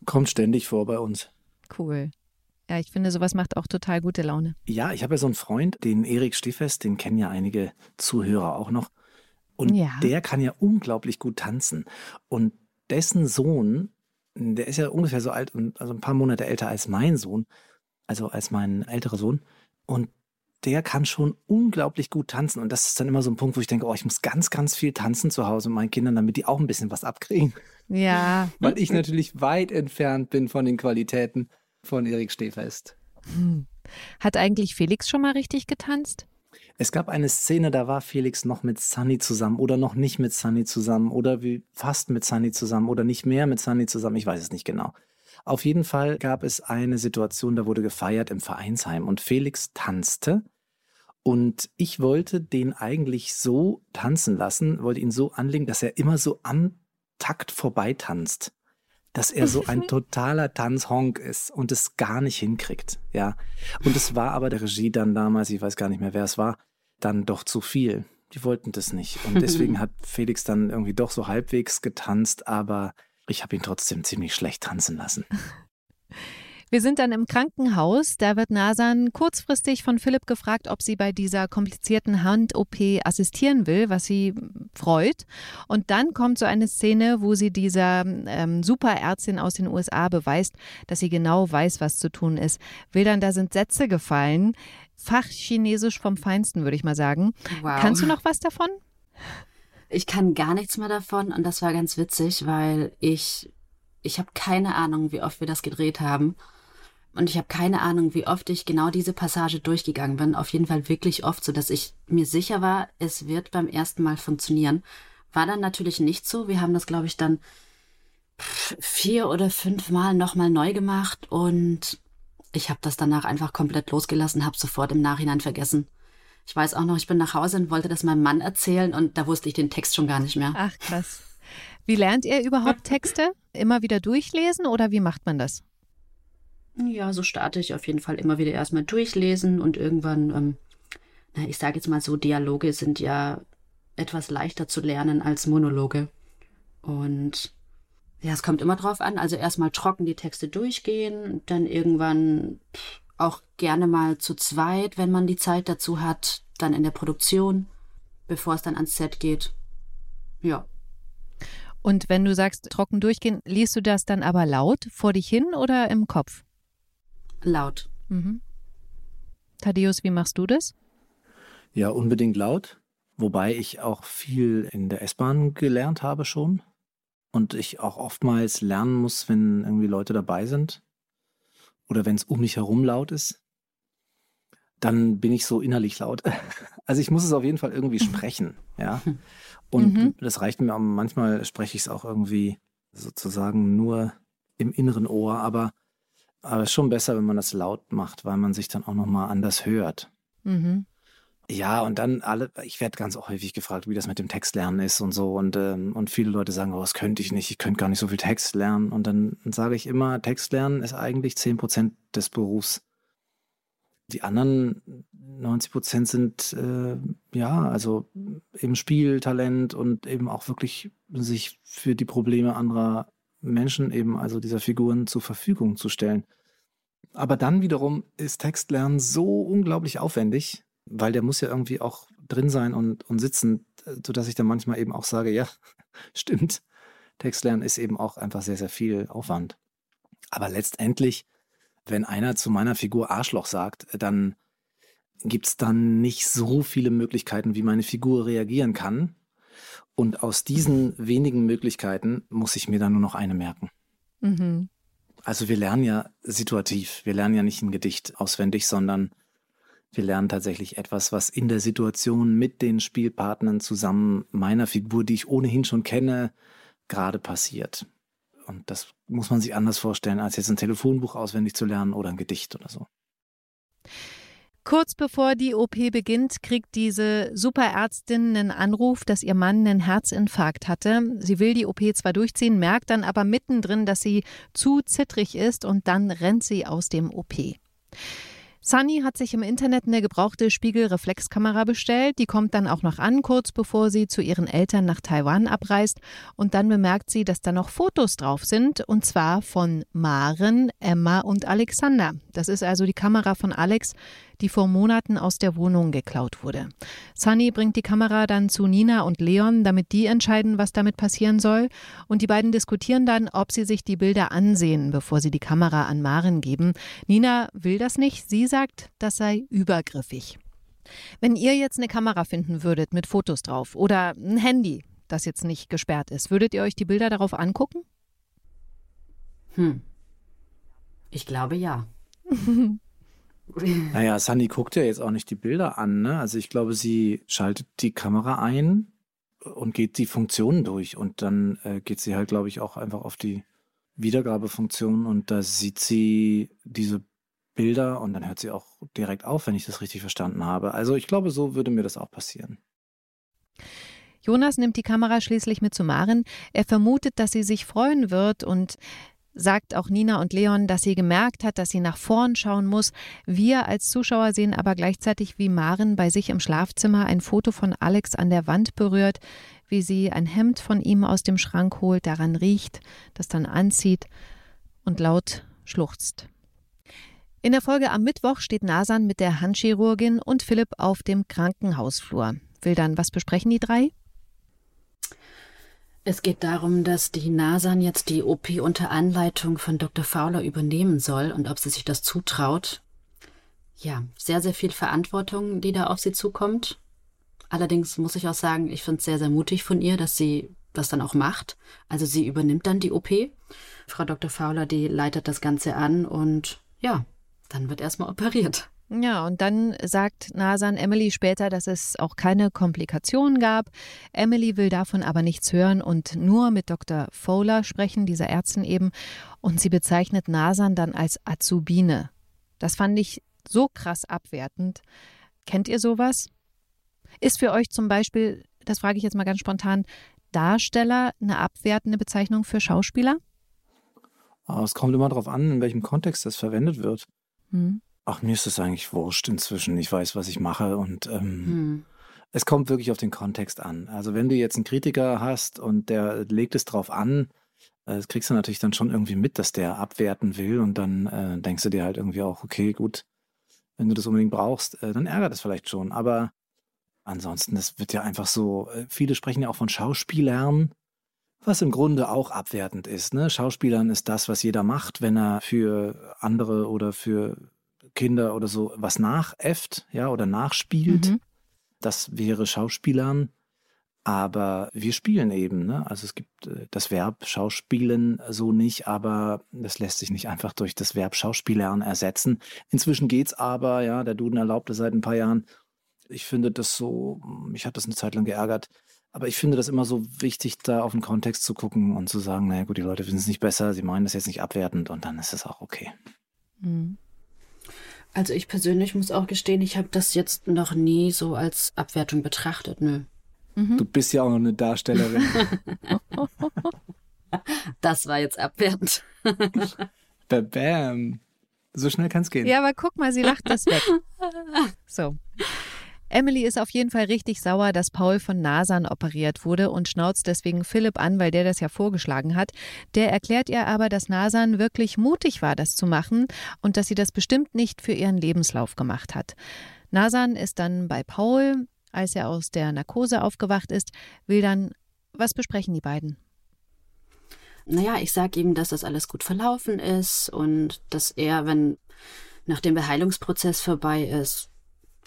Kommt ständig vor bei uns. Cool. Ja, ich finde, sowas macht auch total gute Laune. Ja, ich habe ja so einen Freund, den Erik Stiefest, den kennen ja einige Zuhörer auch noch. Und Ja. der kann ja unglaublich gut tanzen. Und dessen Sohn, der ist ja ungefähr so alt und also ein paar Monate älter als mein Sohn, also als mein älterer Sohn. Und der kann schon unglaublich gut tanzen. Und das ist dann immer so ein Punkt, wo ich denke, oh, ich muss ganz, ganz viel tanzen zu Hause mit meinen Kindern, damit die auch ein bisschen was abkriegen. Ja. <laughs> Weil ich natürlich weit entfernt bin von den Qualitäten von Erik Stehfest. Hat eigentlich Felix schon mal richtig getanzt? Es gab eine Szene, da war Felix noch mit Sunny zusammen oder noch nicht mit Sunny zusammen oder wie fast mit Sunny zusammen oder nicht mehr mit Sunny zusammen. Ich weiß es nicht genau. Auf jeden Fall gab es eine Situation, da wurde gefeiert im Vereinsheim und Felix tanzte und ich wollte den eigentlich so tanzen lassen, wollte ihn so anlegen, dass er immer so am Takt vorbei tanzt. Dass er so ein <laughs> totaler Tanzhonk ist und es gar nicht hinkriegt, ja. Und es war aber der Regie dann damals, ich weiß gar nicht mehr, wer es war, dann doch zu viel. Die wollten das nicht. Und deswegen <laughs> hat Felix dann irgendwie doch so halbwegs getanzt, aber ich habe ihn trotzdem ziemlich schlecht tanzen lassen. <laughs> Wir sind dann im Krankenhaus. Da wird Nasan kurzfristig von Philipp gefragt, ob sie bei dieser komplizierten Hand-OP assistieren will, was sie freut. Und dann kommt so eine Szene, wo sie dieser ähm, Superärztin aus den USA beweist, dass sie genau weiß, was zu tun ist. Wildern, da sind Sätze gefallen. Fachchinesisch vom Feinsten, würde ich mal sagen. Wow. Kannst du noch was davon? Ich kann gar nichts mehr davon und das war ganz witzig, weil ich ich habe keine Ahnung, wie oft wir das gedreht haben. Und ich habe keine Ahnung, wie oft ich genau diese Passage durchgegangen bin. Auf jeden Fall wirklich oft, so dass ich mir sicher war, es wird beim ersten Mal funktionieren. War dann natürlich nicht so. Wir haben das, glaube ich, dann vier oder fünf Mal nochmal neu gemacht und ich habe das danach einfach komplett losgelassen, habe sofort im Nachhinein vergessen. Ich weiß auch noch, ich bin nach Hause und wollte das meinem Mann erzählen und da wusste ich den Text schon gar nicht mehr. Ach krass. Wie lernt ihr überhaupt Texte? Immer wieder durchlesen oder wie macht man das? Ja, so starte ich auf jeden Fall immer wieder erstmal durchlesen und irgendwann, ähm, na, ich sage jetzt mal so, Dialoge sind ja etwas leichter zu lernen als Monologe. Und ja, es kommt immer drauf an. Also erstmal trocken die Texte durchgehen, dann irgendwann auch gerne mal zu zweit, wenn man die Zeit dazu hat, dann in der Produktion, bevor es dann ans Set geht. Ja. Und wenn du sagst, trocken durchgehen, liest du das dann aber laut vor dich hin oder im Kopf? Laut. Mhm. Thaddeus, wie machst du das? Ja, unbedingt laut. Wobei ich auch viel in der S-Bahn gelernt habe schon. Und ich auch oftmals lernen muss, wenn irgendwie Leute dabei sind. Oder wenn es um mich herum laut ist. Dann bin ich so innerlich laut. <laughs> Also ich muss es auf jeden Fall irgendwie mhm. sprechen, ja. Und mhm. das reicht mir, manchmal spreche ich es auch irgendwie sozusagen nur im inneren Ohr, aber aber es ist schon besser, wenn man das laut macht, weil man sich dann auch nochmal anders hört. Mhm. Ja, und dann alle, ich werde ganz häufig gefragt, wie das mit dem Textlernen ist und so. Und, ähm, und viele Leute sagen, oh, das könnte ich nicht, ich könnte gar nicht so viel Text lernen. Und dann sage ich immer, Textlernen ist eigentlich 10 Prozent des Berufs. Die anderen 90 Prozent sind, äh, ja, also eben Spieltalent und eben auch wirklich sich für die Probleme anderer Menschen eben, also dieser Figuren zur Verfügung zu stellen. Aber dann wiederum ist Textlernen so unglaublich aufwendig, weil der muss ja irgendwie auch drin sein und, und sitzen, sodass ich dann manchmal eben auch sage, ja, <laughs> stimmt, Textlernen ist eben auch einfach sehr, sehr viel Aufwand. Aber letztendlich, wenn einer zu meiner Figur Arschloch sagt, dann gibt es dann nicht so viele Möglichkeiten, wie meine Figur reagieren kann. Und aus diesen wenigen Möglichkeiten muss ich mir dann nur noch eine merken. Mhm. Also wir lernen ja situativ. Wir lernen ja nicht ein Gedicht auswendig, sondern wir lernen tatsächlich etwas, was in der Situation mit den Spielpartnern zusammen meiner Figur, die ich ohnehin schon kenne, gerade passiert. Und das muss man sich anders vorstellen, als jetzt ein Telefonbuch auswendig zu lernen oder ein Gedicht oder so. Kurz bevor die OP beginnt, kriegt diese Superärztin einen Anruf, dass ihr Mann einen Herzinfarkt hatte. Sie will die OP zwar durchziehen, merkt dann aber mittendrin, dass sie zu zittrig ist und dann rennt sie aus dem OP. Sunny hat sich im Internet eine gebrauchte Spiegelreflexkamera bestellt. Die kommt dann auch noch an, kurz bevor sie zu ihren Eltern nach Taiwan abreist. Und dann bemerkt sie, dass da noch Fotos drauf sind. Und zwar von Maren, Emma und Alexander. Das ist also die Kamera von Alex, die vor Monaten aus der Wohnung geklaut wurde. Sunny bringt die Kamera dann zu Nina und Leon, damit die entscheiden, was damit passieren soll. Und die beiden diskutieren dann, ob sie sich die Bilder ansehen, bevor sie die Kamera an Maren geben. Nina will das nicht. Sie sagt, das sei übergriffig. Wenn ihr jetzt eine Kamera finden würdet mit Fotos drauf oder ein Handy, das jetzt nicht gesperrt ist, würdet ihr euch die Bilder darauf angucken? Hm. Ich glaube ja. <laughs> <laughs> Naja, Sunny guckt ja jetzt auch nicht die Bilder an. Ne? Also ich glaube, sie schaltet die Kamera ein und geht die Funktionen durch. Und dann äh, geht sie halt, glaube ich, auch einfach auf die Wiedergabefunktion und da sieht sie diese Bilder und dann hört sie auch direkt auf, wenn ich das richtig verstanden habe. Also ich glaube, so würde mir das auch passieren. Jonas nimmt die Kamera schließlich mit zu Maren. Er vermutet, dass sie sich freuen wird und sagt auch Nina und Leon, dass sie gemerkt hat, dass sie nach vorn schauen muss. Wir als Zuschauer sehen aber gleichzeitig, wie Maren bei sich im Schlafzimmer ein Foto von Alex an der Wand berührt, wie sie ein Hemd von ihm aus dem Schrank holt, daran riecht, das dann anzieht und laut schluchzt. In der Folge am Mittwoch steht Nasan mit der Handchirurgin und Philipp auf dem Krankenhausflur. Will dann was besprechen die drei? Es geht darum, dass die Nasan jetzt die OP unter Anleitung von Dr. Fowler übernehmen soll und ob sie sich das zutraut. Ja, sehr, sehr viel Verantwortung, die da auf sie zukommt. Allerdings muss ich auch sagen, ich finde es sehr, sehr mutig von ihr, dass sie das dann auch macht. Also sie übernimmt dann die OP. Frau Dr. Fowler, die leitet das Ganze an und ja, dann wird erstmal operiert. Ja, und dann sagt Nasan Emily später, dass es auch keine Komplikationen gab. Emily will davon aber nichts hören und nur mit Dr. Fowler sprechen, dieser Ärztin eben. Und sie bezeichnet Nasan dann als Azubine. Das fand ich so krass abwertend. Kennt ihr sowas? Ist für euch zum Beispiel, das frage ich jetzt mal ganz spontan, Darsteller eine abwertende Bezeichnung für Schauspieler? Ah, es kommt immer darauf an, in welchem Kontext das verwendet wird. Hm. Ach, mir ist das eigentlich wurscht inzwischen. Ich weiß, was ich mache und ähm, Hm. es kommt wirklich auf den Kontext an. Also wenn du jetzt einen Kritiker hast und der legt es drauf an, äh, das kriegst du natürlich dann schon irgendwie mit, dass der abwerten will und dann äh, denkst du dir halt irgendwie auch, okay, gut, wenn du das unbedingt brauchst, äh, dann ärgert es vielleicht schon. Aber ansonsten, das wird ja einfach so, äh, viele sprechen ja auch von Schauspielern, was im Grunde auch abwertend ist. Ne? Schauspielern ist das, was jeder macht, wenn er für andere oder für Kinder oder so was nachäfft, ja, oder nachspielt. Mhm. Das wäre Schauspielern. Aber wir spielen eben, ne? Also es gibt äh, das Verb Schauspielen so nicht, aber das lässt sich nicht einfach durch das Verb Schauspielern ersetzen. Inzwischen geht's aber, ja, der Duden erlaubt es seit ein paar Jahren. Ich finde das so, mich hat das eine Zeit lang geärgert. Aber ich finde das immer so wichtig, da auf den Kontext zu gucken und zu sagen, naja gut, die Leute finden es nicht besser, sie meinen das jetzt nicht abwertend und dann ist es auch okay. Hm. Also ich persönlich muss auch gestehen, ich habe das jetzt noch nie so als Abwertung betrachtet. Nö. Mhm. Du bist ja auch noch eine Darstellerin. <laughs> Das war jetzt abwertend. <laughs> Ba- Bam. So schnell kann es gehen. Ja, aber guck mal, sie lacht das weg. <laughs> So. Emily ist auf jeden Fall richtig sauer, dass Paul von Nasan operiert wurde und schnauzt deswegen Philipp an, weil der das ja vorgeschlagen hat. Der erklärt ihr aber, dass Nasan wirklich mutig war, das zu machen und dass sie das bestimmt nicht für ihren Lebenslauf gemacht hat. Nasan ist dann bei Paul, als er aus der Narkose aufgewacht ist, will dann, was besprechen die beiden? Naja, ich sage ihm, dass das alles gut verlaufen ist und dass er, wenn nachdem der Heilungsprozess vorbei ist,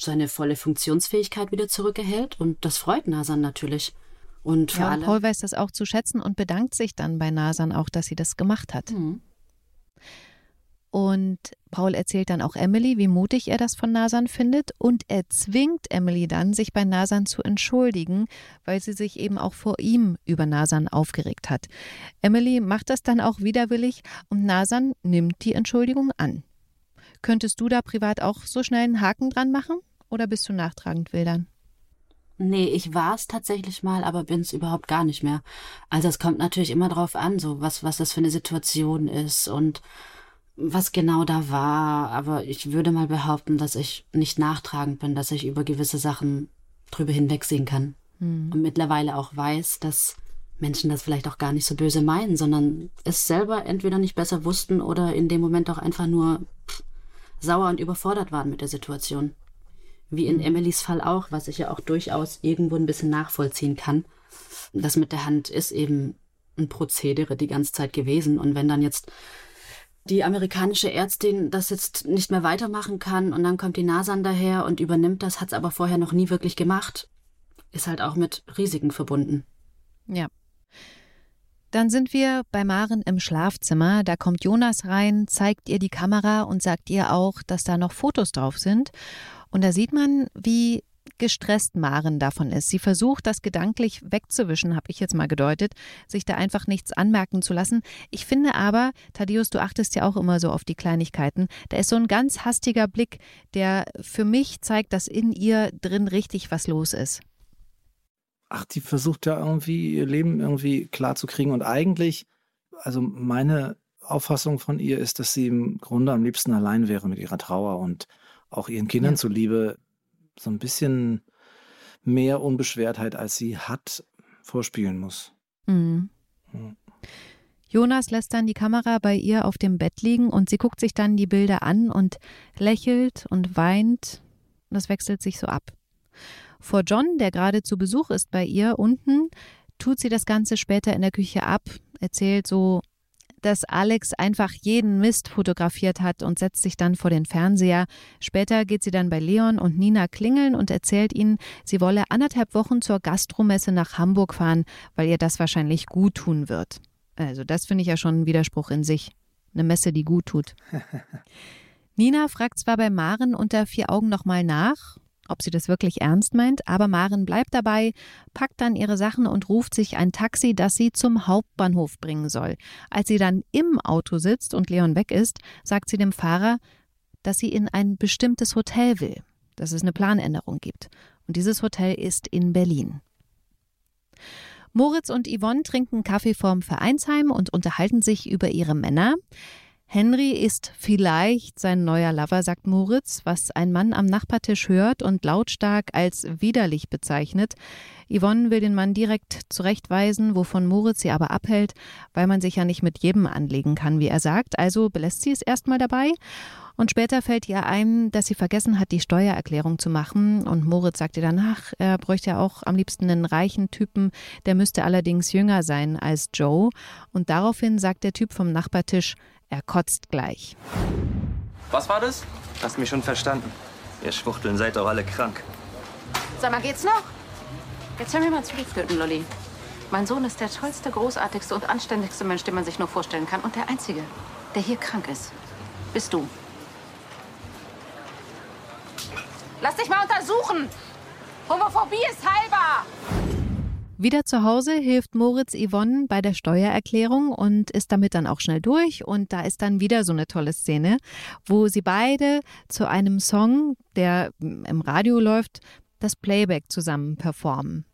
seine volle Funktionsfähigkeit wieder zurückerhält. Und das freut Nasan natürlich. Und für Ja, alle. Paul weiß das auch zu schätzen und bedankt sich dann bei Nasan auch, dass sie das gemacht hat. Mhm. Und Paul erzählt dann auch Emily, wie mutig er das von Nasan findet. Und er zwingt Emily dann, sich bei Nasan zu entschuldigen, weil sie sich eben auch vor ihm über Nasan aufgeregt hat. Emily macht das dann auch widerwillig und Nasan nimmt die Entschuldigung an. Könntest du da privat auch so schnell einen Haken dran machen? Oder bist du nachtragend wildern? Nee, ich war es tatsächlich mal, aber bin es überhaupt gar nicht mehr. Also es kommt natürlich immer drauf an, so was, was das für eine Situation ist und was genau da war. Aber ich würde mal behaupten, dass ich nicht nachtragend bin, dass ich über gewisse Sachen drüber hinwegsehen kann. Hm. Und mittlerweile auch weiß, dass Menschen das vielleicht auch gar nicht so böse meinen, sondern es selber entweder nicht besser wussten oder in dem Moment auch einfach nur pff, sauer und überfordert waren mit der Situation. Wie in Emilys Fall auch, was ich ja auch durchaus irgendwo ein bisschen nachvollziehen kann. Das mit der Hand ist eben ein Prozedere die ganze Zeit gewesen. Und wenn dann jetzt die amerikanische Ärztin das jetzt nicht mehr weitermachen kann und dann kommt die Nasan daher und übernimmt das, hat es aber vorher noch nie wirklich gemacht, ist halt auch mit Risiken verbunden. Ja. Dann sind wir bei Maren im Schlafzimmer. Da kommt Jonas rein, zeigt ihr die Kamera und sagt ihr auch, dass da noch Fotos drauf sind. Und da sieht man, wie gestresst Maren davon ist. Sie versucht, das gedanklich wegzuwischen, habe ich jetzt mal gedeutet, sich da einfach nichts anmerken zu lassen. Ich finde aber, Thaddeus, du achtest ja auch immer so auf die Kleinigkeiten. Da ist so ein ganz hastiger Blick, der für mich zeigt, dass in ihr drin richtig was los ist. Ach, die versucht ja irgendwie ihr Leben irgendwie klar zu kriegen. Und eigentlich, also meine Auffassung von ihr ist, dass sie im Grunde am liebsten allein wäre mit ihrer Trauer und auch ihren Kindern Ja. zuliebe so ein bisschen mehr Unbeschwertheit, als sie hat, vorspielen muss. Mhm. Hm. Jonas lässt dann die Kamera bei ihr auf dem Bett liegen und sie guckt sich dann die Bilder an und lächelt und weint. Das wechselt sich so ab. Vor John, der gerade zu Besuch ist bei ihr unten, tut sie das Ganze später in der Küche ab, erzählt so dass Alex einfach jeden Mist fotografiert hat und setzt sich dann vor den Fernseher. Später geht sie dann bei Leon und Nina klingeln und erzählt ihnen, sie wolle anderthalb Wochen zur Gastromesse nach Hamburg fahren, weil ihr das wahrscheinlich gut tun wird. Also das finde ich ja schon ein Widerspruch in sich. Eine Messe, die gut tut. <laughs> Nina fragt zwar bei Maren unter vier Augen nochmal nach, ob sie das wirklich ernst meint, aber Maren bleibt dabei, packt dann ihre Sachen und ruft sich ein Taxi, das sie zum Hauptbahnhof bringen soll. Als sie dann im Auto sitzt und Leon weg ist, sagt sie dem Fahrer, dass sie in ein bestimmtes Hotel will, dass es eine Planänderung gibt. Und dieses Hotel ist in Berlin. Moritz und Yvonne trinken Kaffee vorm Vereinsheim und unterhalten sich über ihre Männer. Henry ist vielleicht sein neuer Lover, sagt Moritz, was ein Mann am Nachbartisch hört und lautstark als widerlich bezeichnet. Yvonne will den Mann direkt zurechtweisen, wovon Moritz sie aber abhält, weil man sich ja nicht mit jedem anlegen kann, wie er sagt. Also belässt sie es erstmal dabei. Und später fällt ihr ein, dass sie vergessen hat, die Steuererklärung zu machen. Und Moritz sagt ihr danach, er bräuchte ja auch am liebsten einen reichen Typen, der müsste allerdings jünger sein als Joe. Und daraufhin sagt der Typ vom Nachbartisch, er kotzt gleich. Was war das? Hast mich schon verstanden. Ihr Schwuchteln seid doch alle krank. Sag mal, geht's noch? Jetzt hör mir mal zu, du Lolli. Mein Sohn ist der tollste, großartigste und anständigste Mensch, den man sich nur vorstellen kann. Und der Einzige, der hier krank ist, bist du. Lass dich mal untersuchen! Homophobie ist heilbar! Wieder zu Hause hilft Moritz Yvonne bei der Steuererklärung und ist damit dann auch schnell durch. Und da ist dann wieder so eine tolle Szene, wo sie beide zu einem Song, der im Radio läuft, das Playback zusammen performen.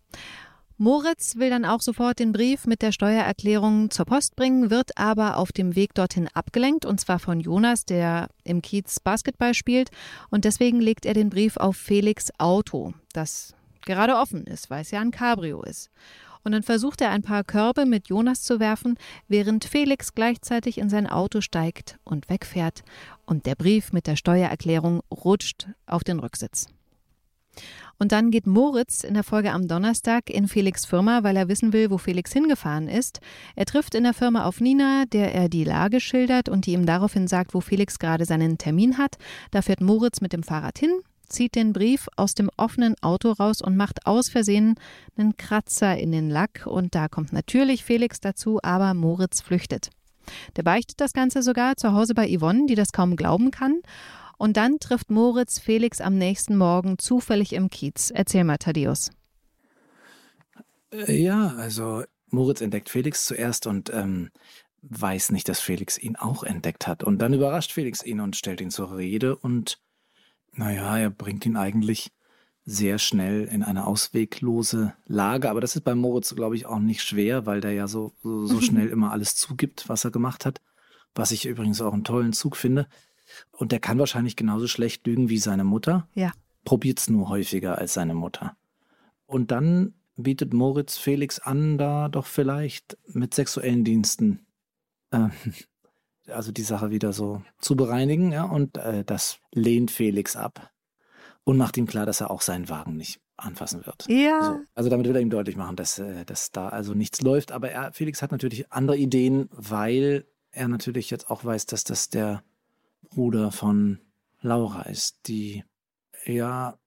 Moritz will dann auch sofort den Brief mit der Steuererklärung zur Post bringen, wird aber auf dem Weg dorthin abgelenkt, und zwar von Jonas, der im Kiez Basketball spielt. Und deswegen legt er den Brief auf Felix Auto, das gerade offen ist, weil es ja ein Cabrio ist. Und dann versucht er ein paar Körbe mit Jonas zu werfen, während Felix gleichzeitig in sein Auto steigt und wegfährt und der Brief mit der Steuererklärung rutscht auf den Rücksitz. Und dann geht Moritz in der Folge am Donnerstag in Felix Firma, weil er wissen will, wo Felix hingefahren ist. Er trifft in der Firma auf Nina, der er die Lage schildert und die ihm daraufhin sagt, wo Felix gerade seinen Termin hat. Da fährt Moritz mit dem Fahrrad hin, zieht den Brief aus dem offenen Auto raus und macht aus Versehen einen Kratzer in den Lack. Und da kommt natürlich Felix dazu, aber Moritz flüchtet. Der beichtet das Ganze sogar zu Hause bei Yvonne, die das kaum glauben kann. Und dann trifft Moritz Felix am nächsten Morgen zufällig im Kiez. Erzähl mal, Thaddeus. Äh, ja, also Moritz entdeckt Felix zuerst und ähm, weiß nicht, dass Felix ihn auch entdeckt hat. Und dann überrascht Felix ihn und stellt ihn zur Rede und naja, er bringt ihn eigentlich sehr schnell in eine ausweglose Lage. Aber das ist bei Moritz, glaube ich, auch nicht schwer, weil der ja so, so, so <laughs> schnell immer alles zugibt, was er gemacht hat. Was ich übrigens auch einen tollen Zug finde. Und der kann wahrscheinlich genauso schlecht lügen wie seine Mutter. Ja. Probiert's nur häufiger als seine Mutter. Und dann bietet Moritz Felix an, da doch vielleicht mit sexuellen Diensten äh, also die Sache wieder so zu bereinigen, ja, und äh, das lehnt Felix ab und macht ihm klar, dass er auch seinen Wagen nicht anfassen wird. Ja. So. Also damit will er ihm deutlich machen, dass, äh, dass da also nichts läuft. Aber er, Felix hat natürlich andere Ideen, weil er natürlich jetzt auch weiß, dass das der Bruder von Laura ist, die ja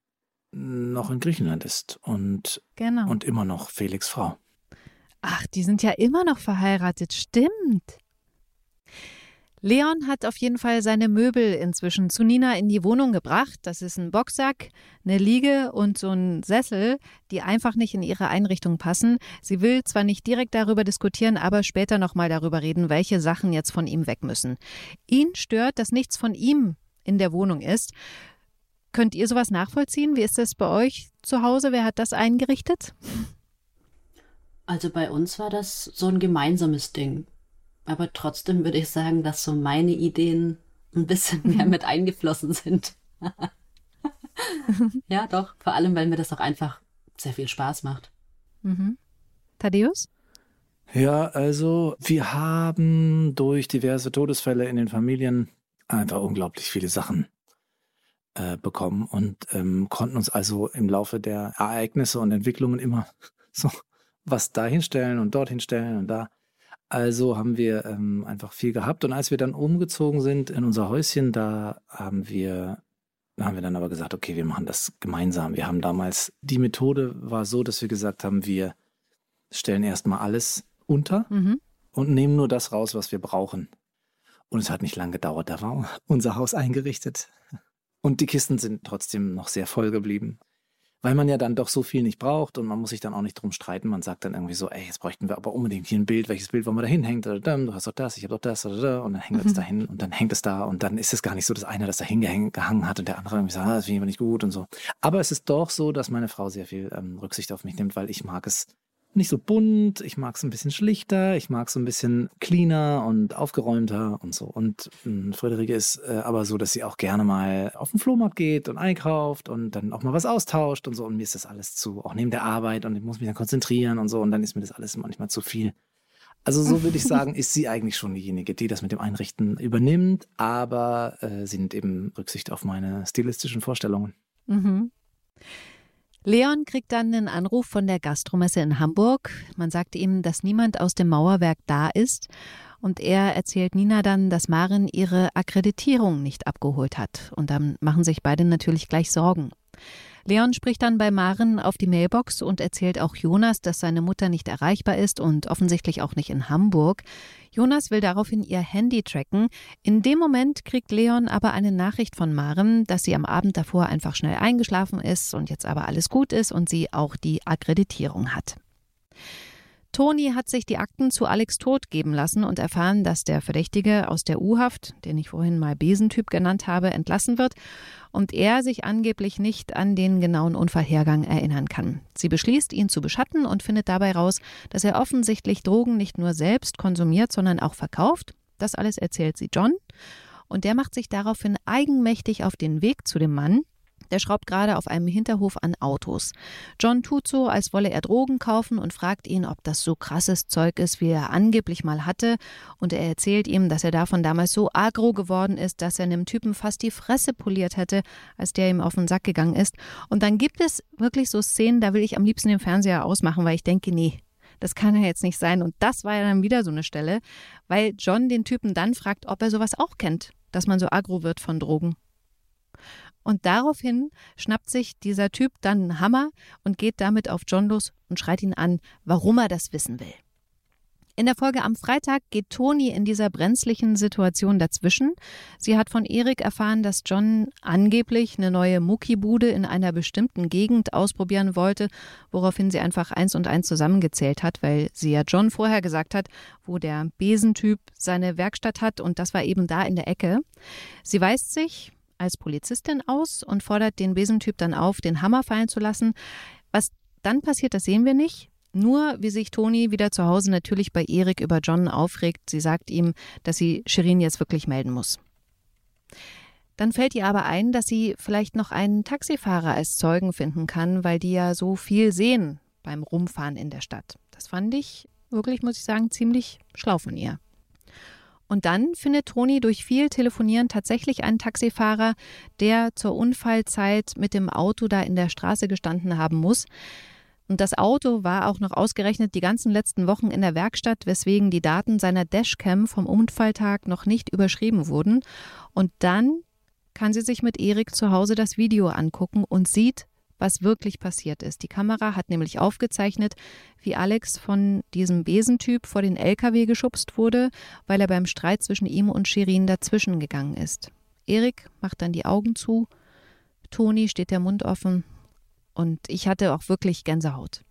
noch in Griechenland ist und, genau. und immer noch Felix Frau. Ach, die sind ja immer noch verheiratet, stimmt. Leon hat auf jeden Fall seine Möbel inzwischen zu Nina in die Wohnung gebracht. Das ist ein Boxsack, eine Liege und so ein Sessel, die einfach nicht in ihre Einrichtung passen. Sie will zwar nicht direkt darüber diskutieren, aber später nochmal darüber reden, welche Sachen jetzt von ihm weg müssen. Ihn stört, dass nichts von ihm in der Wohnung ist. Könnt ihr sowas nachvollziehen? Wie ist das bei euch zu Hause? Wer hat das eingerichtet? Also bei uns war das so ein gemeinsames Ding. Aber trotzdem würde ich sagen, dass so meine Ideen ein bisschen mehr mit eingeflossen sind. <laughs> ja, doch. Vor allem, weil mir das auch einfach sehr viel Spaß macht. Mhm. Thaddeus? Ja, also wir haben durch diverse Todesfälle in den Familien einfach unglaublich viele Sachen äh, bekommen und ähm, konnten uns also im Laufe der Ereignisse und Entwicklungen immer <laughs> so was dahin stellen und dorthin stellen und da Also haben wir ähm, einfach viel gehabt. Und als wir dann umgezogen sind in unser Häuschen, da haben wir, da haben wir dann aber gesagt, okay, wir machen das gemeinsam. Wir haben damals, die Methode war so, dass wir gesagt haben, wir stellen erstmal alles unter Mhm. und nehmen nur das raus, was wir brauchen. Und es hat nicht lange gedauert, da war unser Haus eingerichtet. Und die Kisten sind trotzdem noch sehr voll geblieben. Weil man ja dann doch so viel nicht braucht und man muss sich dann auch nicht drum streiten. Man sagt dann irgendwie so, ey, jetzt bräuchten wir aber unbedingt hier ein Bild. Welches Bild wollen wir da hinhängen? Du hast doch das, ich habe doch das. Und dann hängen wir es da hin und dann hängt es da. Und dann ist es gar nicht so, dass einer das da hingehangen hat und der andere irgendwie sagt, ah, das finde ich aber nicht gut und so. Aber es ist doch so, dass meine Frau sehr viel ähm, Rücksicht auf mich nimmt, weil ich mag es nicht so bunt, ich mag es ein bisschen schlichter, ich mag es ein bisschen cleaner und aufgeräumter und so. Und mh, Friederike ist äh, aber so, dass sie auch gerne mal auf den Flohmarkt geht und einkauft und dann auch mal was austauscht und so. Und mir ist das alles zu, auch neben der Arbeit und ich muss mich dann konzentrieren und so. Und dann ist mir das alles manchmal zu viel. Also so würde ich <laughs> sagen, ist sie eigentlich schon diejenige, die das mit dem Einrichten übernimmt, aber äh, sie nimmt eben Rücksicht auf meine stilistischen Vorstellungen. Mhm. Leon kriegt dann einen Anruf von der Gastromesse in Hamburg. Man sagt ihm, dass niemand aus dem Mauerwerk da ist. Und er erzählt Nina dann, dass Maren ihre Akkreditierung nicht abgeholt hat. Und dann machen sich beide natürlich gleich Sorgen. Leon spricht dann bei Maren auf die Mailbox und erzählt auch Jonas, dass seine Mutter nicht erreichbar ist und offensichtlich auch nicht in Hamburg. Jonas will daraufhin ihr Handy tracken. In dem Moment kriegt Leon aber eine Nachricht von Maren, dass sie am Abend davor einfach schnell eingeschlafen ist und jetzt aber alles gut ist und sie auch die Akkreditierung hat. Toni hat sich die Akten zu Alex Tod geben lassen und erfahren, dass der Verdächtige aus der U-Haft, den ich vorhin mal Besentyp genannt habe, entlassen wird und er sich angeblich nicht an den genauen Unfallhergang erinnern kann. Sie beschließt, ihn zu beschatten und findet dabei raus, dass er offensichtlich Drogen nicht nur selbst konsumiert, sondern auch verkauft. Das alles erzählt sie John und der macht sich daraufhin eigenmächtig auf den Weg zu dem Mann, der schraubt gerade auf einem Hinterhof an Autos. John tut so, als wolle er Drogen kaufen und fragt ihn, ob das so krasses Zeug ist, wie er angeblich mal hatte. Und er erzählt ihm, dass er davon damals so agro geworden ist, dass er einem Typen fast die Fresse poliert hätte, als der ihm auf den Sack gegangen ist. Und dann gibt es wirklich so Szenen, da will ich am liebsten den Fernseher ausmachen, weil ich denke, nee, das kann ja jetzt nicht sein. Und das war ja dann wieder so eine Stelle, weil John den Typen dann fragt, ob er sowas auch kennt, dass man so agro wird von Drogen. Und daraufhin schnappt sich dieser Typ dann einen Hammer und geht damit auf John los und schreit ihn an, warum er das wissen will. In der Folge am Freitag geht Toni in dieser brenzlichen Situation dazwischen. Sie hat von Erik erfahren, dass John angeblich eine neue Muckibude in einer bestimmten Gegend ausprobieren wollte, woraufhin sie einfach eins und eins zusammengezählt hat, weil sie ja John vorher gesagt hat, wo der Besentyp seine Werkstatt hat und das war eben da in der Ecke. Sie weist sich, als Polizistin aus und fordert den Besentyp dann auf, den Hammer fallen zu lassen. Was dann passiert, das sehen wir nicht. Nur wie sich Toni wieder zu Hause natürlich bei Erik über John aufregt. Sie sagt ihm, dass sie Shirin jetzt wirklich melden muss. Dann fällt ihr aber ein, dass sie vielleicht noch einen Taxifahrer als Zeugen finden kann, weil die ja so viel sehen beim Rumfahren in der Stadt. Das fand ich wirklich, muss ich sagen, ziemlich schlau von ihr. Und dann findet Toni durch viel Telefonieren tatsächlich einen Taxifahrer, der zur Unfallzeit mit dem Auto da in der Straße gestanden haben muss. Und das Auto war auch noch ausgerechnet die ganzen letzten Wochen in der Werkstatt, weswegen die Daten seiner Dashcam vom Unfalltag noch nicht überschrieben wurden. Und dann kann sie sich mit Erik zu Hause das Video angucken und sieht, was wirklich passiert ist. Die Kamera hat nämlich aufgezeichnet, wie Alex von diesem Besentyp vor den LKW geschubst wurde, weil er beim Streit zwischen ihm und Shirin dazwischen gegangen ist. Erik macht dann die Augen zu, Toni steht der Mund offen und ich hatte auch wirklich Gänsehaut.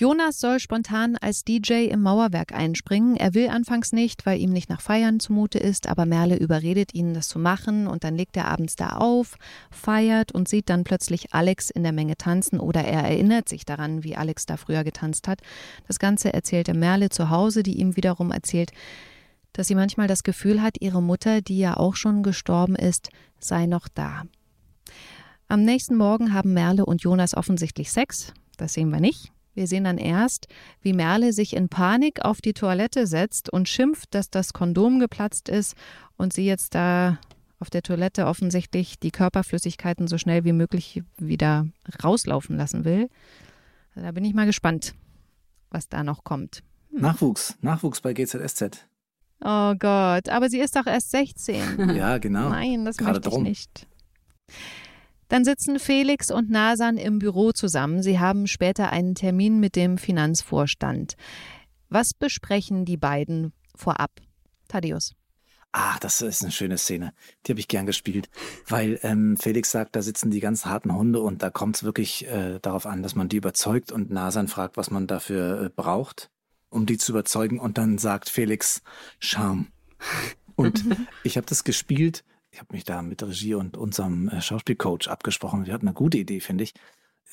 Jonas soll spontan als DJ im Mauerwerk einspringen. Er will anfangs nicht, weil ihm nicht nach Feiern zumute ist, aber Merle überredet ihn, das zu machen und dann legt er abends da auf, feiert und sieht dann plötzlich Alex in der Menge tanzen oder er erinnert sich daran, wie Alex da früher getanzt hat. Das Ganze erzählt er Merle zu Hause, die ihm wiederum erzählt, dass sie manchmal das Gefühl hat, ihre Mutter, die ja auch schon gestorben ist, sei noch da. Am nächsten Morgen haben Merle und Jonas offensichtlich Sex. Das sehen wir nicht. Wir sehen dann erst, wie Merle sich in Panik auf die Toilette setzt und schimpft, dass das Kondom geplatzt ist und sie jetzt da auf der Toilette offensichtlich die Körperflüssigkeiten so schnell wie möglich wieder rauslaufen lassen will. Also da bin ich mal gespannt, was da noch kommt. Nachwuchs, Nachwuchs bei GZSZ. Oh Gott, aber sie ist doch erst 16. Ja, genau. Nein, das Gerade möchte ich drum. nicht. Dann sitzen Felix und Nasan im Büro zusammen. Sie haben später einen Termin mit dem Finanzvorstand. Was besprechen die beiden vorab? Thaddeus. Ah, das ist eine schöne Szene. Die habe ich gern gespielt, weil ähm, Felix sagt, da sitzen die ganz harten Hunde und da kommt es wirklich äh, darauf an, dass man die überzeugt und Nasan fragt, was man dafür äh, braucht, um die zu überzeugen und dann sagt Felix Charme. Und <laughs> ich habe das gespielt. Ich habe mich da mit Regie und unserem äh, Schauspielcoach abgesprochen. Wir hatten eine gute Idee, finde ich.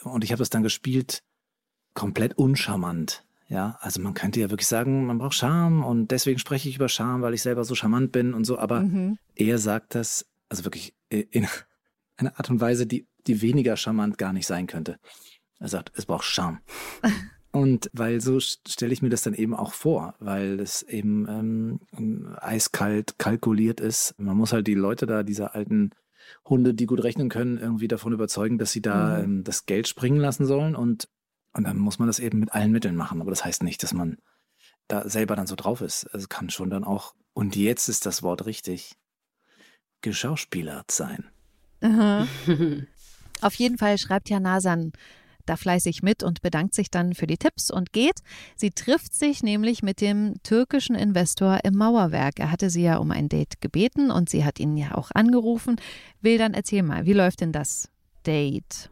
Und ich habe das dann gespielt, komplett uncharmant. Ja, also man könnte ja wirklich sagen, man braucht Charme und deswegen spreche ich über Charme, weil ich selber so charmant bin und so. Aber Mhm. er sagt das, also wirklich äh, in <laughs> einer Art und Weise, die, die weniger charmant gar nicht sein könnte. Er sagt, es braucht Charme. <laughs> Und weil so stelle ich mir das dann eben auch vor, weil es eben ähm, eiskalt kalkuliert ist. Man muss halt die Leute da, diese alten Hunde, die gut rechnen können, irgendwie davon überzeugen, dass sie da Mhm. ähm, das Geld springen lassen sollen. Und, und dann muss man das eben mit allen Mitteln machen. Aber das heißt nicht, dass man da selber dann so drauf ist. Also kann schon dann auch, und jetzt ist das Wort richtig, geschauspielert sein. Aha. <laughs> Auf jeden Fall schreibt ja Nasan da fleißig mit und bedankt sich dann für die Tipps und geht. Sie trifft sich nämlich mit dem türkischen Investor im Mauerwerk. Er hatte sie ja um ein Date gebeten und sie hat ihn ja auch angerufen. Will dann erzähl mal, wie läuft denn das Date?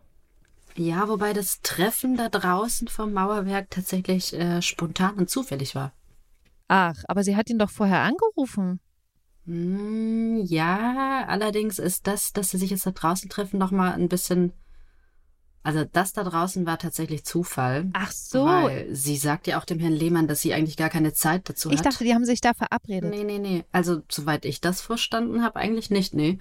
Ja, wobei das Treffen da draußen vom Mauerwerk tatsächlich äh, spontan und zufällig war. Ach, aber sie hat ihn doch vorher angerufen. Hm, ja, allerdings ist das, dass sie sich jetzt da draußen treffen, noch mal ein bisschen. Also das da draußen war tatsächlich Zufall. Ach so. Weil sie sagt ja auch dem Herrn Lehmann, dass sie eigentlich gar keine Zeit dazu Ich hat. dachte, die haben sich da verabredet. Nee, nee, nee. Also, soweit ich das verstanden habe, eigentlich nicht, nee.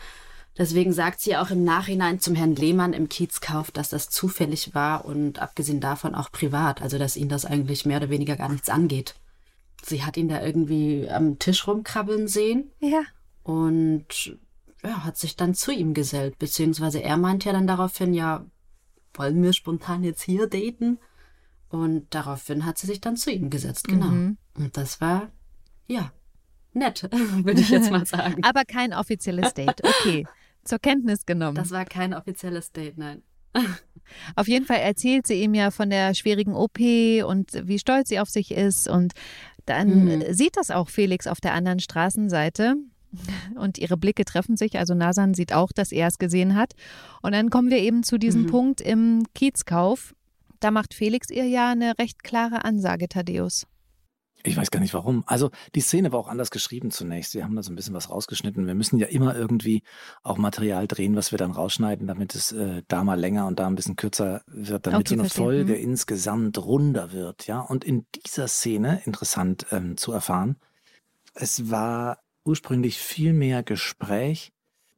Deswegen sagt sie auch im Nachhinein zum Herrn Lehmann im Kiezkauf, dass das zufällig war und abgesehen davon auch privat. Also, dass ihn das eigentlich mehr oder weniger gar nichts angeht. Sie hat ihn da irgendwie am Tisch rumkrabbeln sehen Ja. und ja, hat sich dann zu ihm gesellt. Beziehungsweise er meint ja dann daraufhin, ja, wollen wir spontan jetzt hier daten? Und daraufhin hat sie sich dann zu ihm gesetzt, genau. Mhm. Und das war, ja, nett, <laughs> würde ich jetzt mal sagen. <laughs> Aber kein offizielles Date. Okay. Zur Kenntnis genommen. Das war kein offizielles Date, nein. <laughs> Auf jeden Fall erzählt sie ihm ja von der schwierigen OP und wie stolz sie auf sich ist. Und dann Mhm. sieht das auch Felix auf der anderen Straßenseite. Und ihre Blicke treffen sich. Also Nasan sieht auch, dass er es gesehen hat. Und dann kommen wir eben zu diesem Mhm. Punkt im Kiezkauf. Da macht Felix ihr ja eine recht klare Ansage, Thaddeus. Ich weiß gar nicht warum. Also die Szene war auch anders geschrieben zunächst. Wir haben da so ein bisschen was rausgeschnitten. Wir müssen ja immer irgendwie auch Material drehen, was wir dann rausschneiden, damit es äh, da mal länger und da ein bisschen kürzer wird, damit Okay, so eine verstehe. Folge Mhm. insgesamt runder wird. Ja, und in dieser Szene interessant ähm, zu erfahren, es war ursprünglich viel mehr Gespräch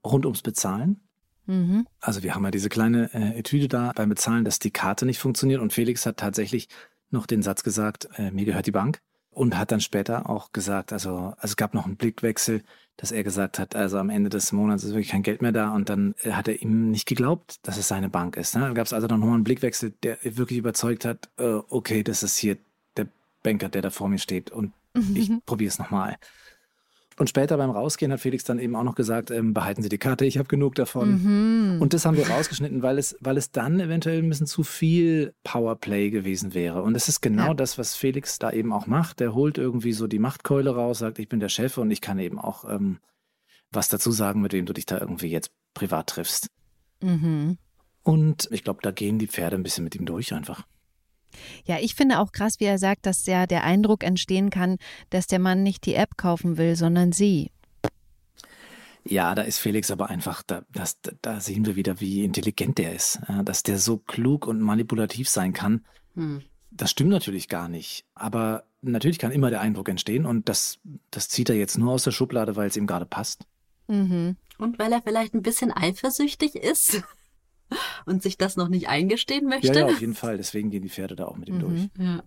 rund ums Bezahlen. Mhm. Also wir haben ja diese kleine äh, Etüde da beim Bezahlen, dass die Karte nicht funktioniert und Felix hat tatsächlich noch den Satz gesagt, äh, mir gehört die Bank und hat dann später auch gesagt, also, also es gab noch einen Blickwechsel, dass er gesagt hat, also am Ende des Monats ist wirklich kein Geld mehr da und dann äh, hat er ihm nicht geglaubt, dass es seine Bank ist. Ne? Dann gab es also noch mal einen Blickwechsel, der wirklich überzeugt hat, äh, okay, das ist hier der Banker, der da vor mir steht und ich <laughs> probiere es nochmal. Und später beim Rausgehen hat Felix dann eben auch noch gesagt, ähm, behalten Sie die Karte, ich habe genug davon. Mhm. Und das haben wir rausgeschnitten, weil es, weil es dann eventuell ein bisschen zu viel Powerplay gewesen wäre. Und das ist genau Ja. das, was Felix da eben auch macht. Der holt irgendwie so die Machtkeule raus, sagt, ich bin der Chef und ich kann eben auch ähm, was dazu sagen, mit wem du dich da irgendwie jetzt privat triffst. Mhm. Und ich glaube, da gehen die Pferde ein bisschen mit ihm durch einfach. Ja, ich finde auch krass, wie er sagt, dass ja der Eindruck entstehen kann, dass der Mann nicht die App kaufen will, sondern sie. Ja, da ist Felix aber einfach, da, das, da sehen wir wieder, wie intelligent der ist. Dass der so klug und manipulativ sein kann. Hm. Das stimmt natürlich gar nicht. Aber natürlich kann immer der Eindruck entstehen und das, das zieht er jetzt nur aus der Schublade, weil es ihm gerade passt. Mhm. Und weil er vielleicht ein bisschen eifersüchtig ist und sich das noch nicht eingestehen möchte. Ja, ja, auf jeden Fall. Deswegen gehen die Pferde da auch mit ihm Mhm. durch. Ja.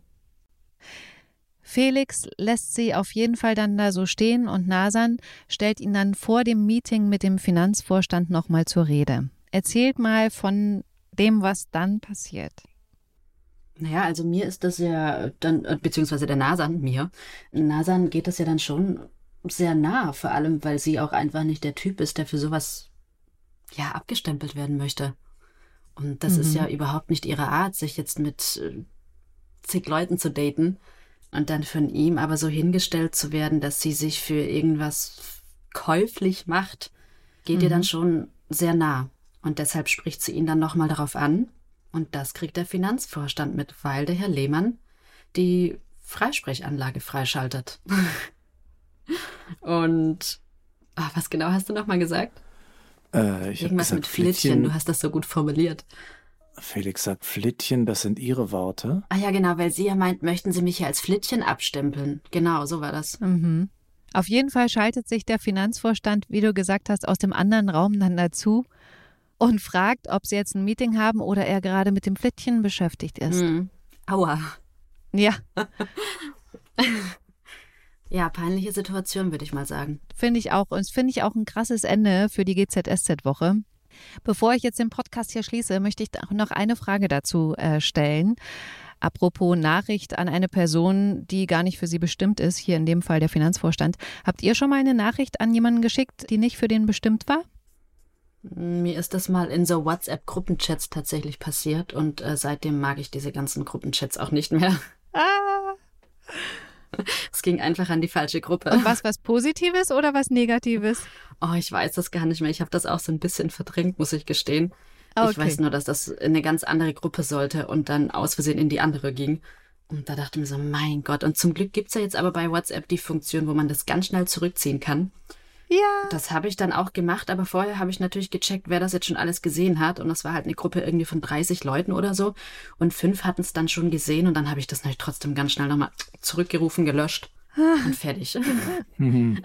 Felix lässt sie auf jeden Fall dann da so stehen und Nasan stellt ihn dann vor dem Meeting mit dem Finanzvorstand nochmal zur Rede. Erzählt mal von dem, was dann passiert. Naja, also mir ist das ja dann, beziehungsweise der Nasan, mir, Nasan geht das ja dann schon sehr nah, vor allem, weil sie auch einfach nicht der Typ ist, der für sowas, ja, abgestempelt werden möchte. Und das mhm. ist ja überhaupt nicht ihre Art, sich jetzt mit äh, zig Leuten zu daten und dann von ihm aber so hingestellt zu werden, dass sie sich für irgendwas käuflich macht, geht mhm. ihr dann schon sehr nah. Und deshalb spricht sie ihn dann nochmal darauf an. Und das kriegt der Finanzvorstand mit, weil der Herr Lehmann die Freisprechanlage freischaltet. <laughs> Und oh, was genau hast du nochmal gesagt? Äh, ich Irgendwas gesagt, mit Flittchen. Flittchen, du hast das so gut formuliert. Felix sagt Flittchen, das sind Ihre Worte. Ah ja, genau, weil sie ja meint, möchten Sie mich hier als Flittchen abstempeln. Genau, so war das. Mhm. Auf jeden Fall schaltet sich der Finanzvorstand, wie du gesagt hast, aus dem anderen Raum dann dazu und fragt, ob sie jetzt ein Meeting haben oder er gerade mit dem Flittchen beschäftigt ist. Mhm. Aua. Ja. <laughs> ja, peinliche Situation, würde ich mal sagen. Finde ich auch. Und finde ich auch ein krasses Ende für die GZSZ-Woche. Bevor ich jetzt den Podcast hier schließe, möchte ich noch eine Frage dazu äh, stellen. Apropos Nachricht an eine Person, die gar nicht für Sie bestimmt ist, hier in dem Fall der Finanzvorstand. Habt ihr schon mal eine Nachricht an jemanden geschickt, die nicht für den bestimmt war? Mir ist das mal in so WhatsApp-Gruppenchats tatsächlich passiert und äh, seitdem mag ich diese ganzen Gruppenchats auch nicht mehr. Ah. <laughs> Es ging einfach an die falsche Gruppe. Und was was Positives oder was Negatives? Oh, ich weiß das gar nicht mehr. Ich habe das auch so ein bisschen verdrängt, muss ich gestehen. Okay. Ich weiß nur, dass das in eine ganz andere Gruppe sollte und dann aus Versehen in die andere ging. Und da dachte ich mir so, mein Gott. Und zum Glück gibt's ja jetzt aber bei WhatsApp die Funktion, wo man das ganz schnell zurückziehen kann. Ja. Das habe ich dann auch gemacht, aber vorher habe ich natürlich gecheckt, wer das jetzt schon alles gesehen hat. Und das war halt eine Gruppe irgendwie von 30 Leuten oder so. Und fünf hatten es dann schon gesehen und dann habe ich das natürlich trotzdem ganz schnell nochmal zurückgerufen, gelöscht und fertig. <laughs>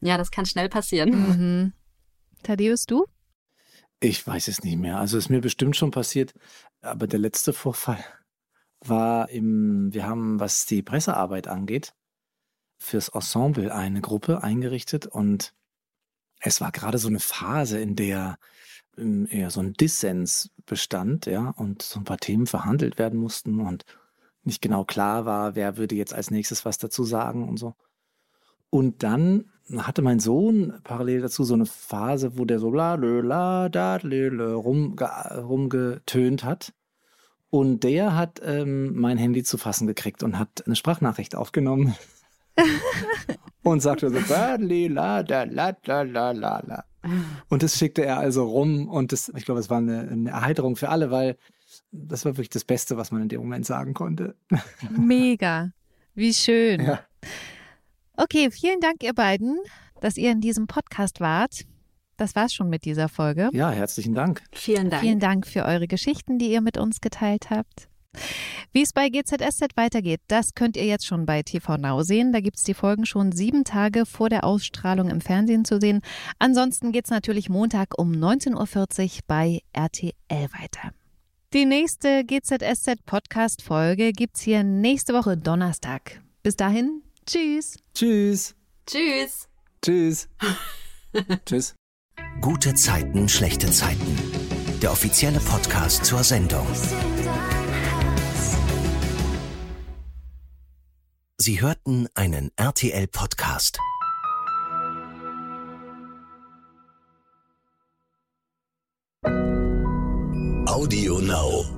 ja, das kann schnell passieren. Mhm. Thaddeus, du? Ich weiß es nicht mehr. Also ist mir bestimmt schon passiert, aber der letzte Vorfall war im, wir haben, was die Pressearbeit angeht, fürs Ensemble eine Gruppe eingerichtet und es war gerade so eine Phase, in der ähm, eher so ein Dissens bestand, ja, und so ein paar Themen verhandelt werden mussten und nicht genau klar war, wer würde jetzt als nächstes was dazu sagen und so. Und dann hatte mein Sohn parallel dazu so eine Phase, wo der so la la da rum, rumgetönt hat. Und der hat ähm, mein Handy zu fassen gekriegt und hat eine Sprachnachricht aufgenommen. <laughs> <laughs> und sagte so, la, la, la, la, la, la. Und das schickte er also rum und das, ich glaube, es war eine, eine Erheiterung für alle, weil das war wirklich das Beste, was man in dem Moment sagen konnte. <laughs> Mega. Wie schön. Ja. Okay, vielen Dank, ihr beiden, dass ihr in diesem Podcast wart. Das war's schon mit dieser Folge. Ja, herzlichen Dank. Vielen Dank. Vielen Dank für eure Geschichten, die ihr mit uns geteilt habt. Wie es bei GZSZ weitergeht, das könnt ihr jetzt schon bei TV Now sehen. Da gibt es die Folgen schon sieben Tage vor der Ausstrahlung im Fernsehen zu sehen. Ansonsten geht es natürlich Montag um 19.40 Uhr bei RTL weiter. Die nächste GZSZ-Podcast-Folge gibt es hier nächste Woche Donnerstag. Bis dahin, tschüss. Tschüss. Tschüss. Tschüss. <laughs> tschüss. Gute Zeiten, schlechte Zeiten. Der offizielle Podcast zur Sendung. Sie hörten einen RTL-Podcast. Audio Now.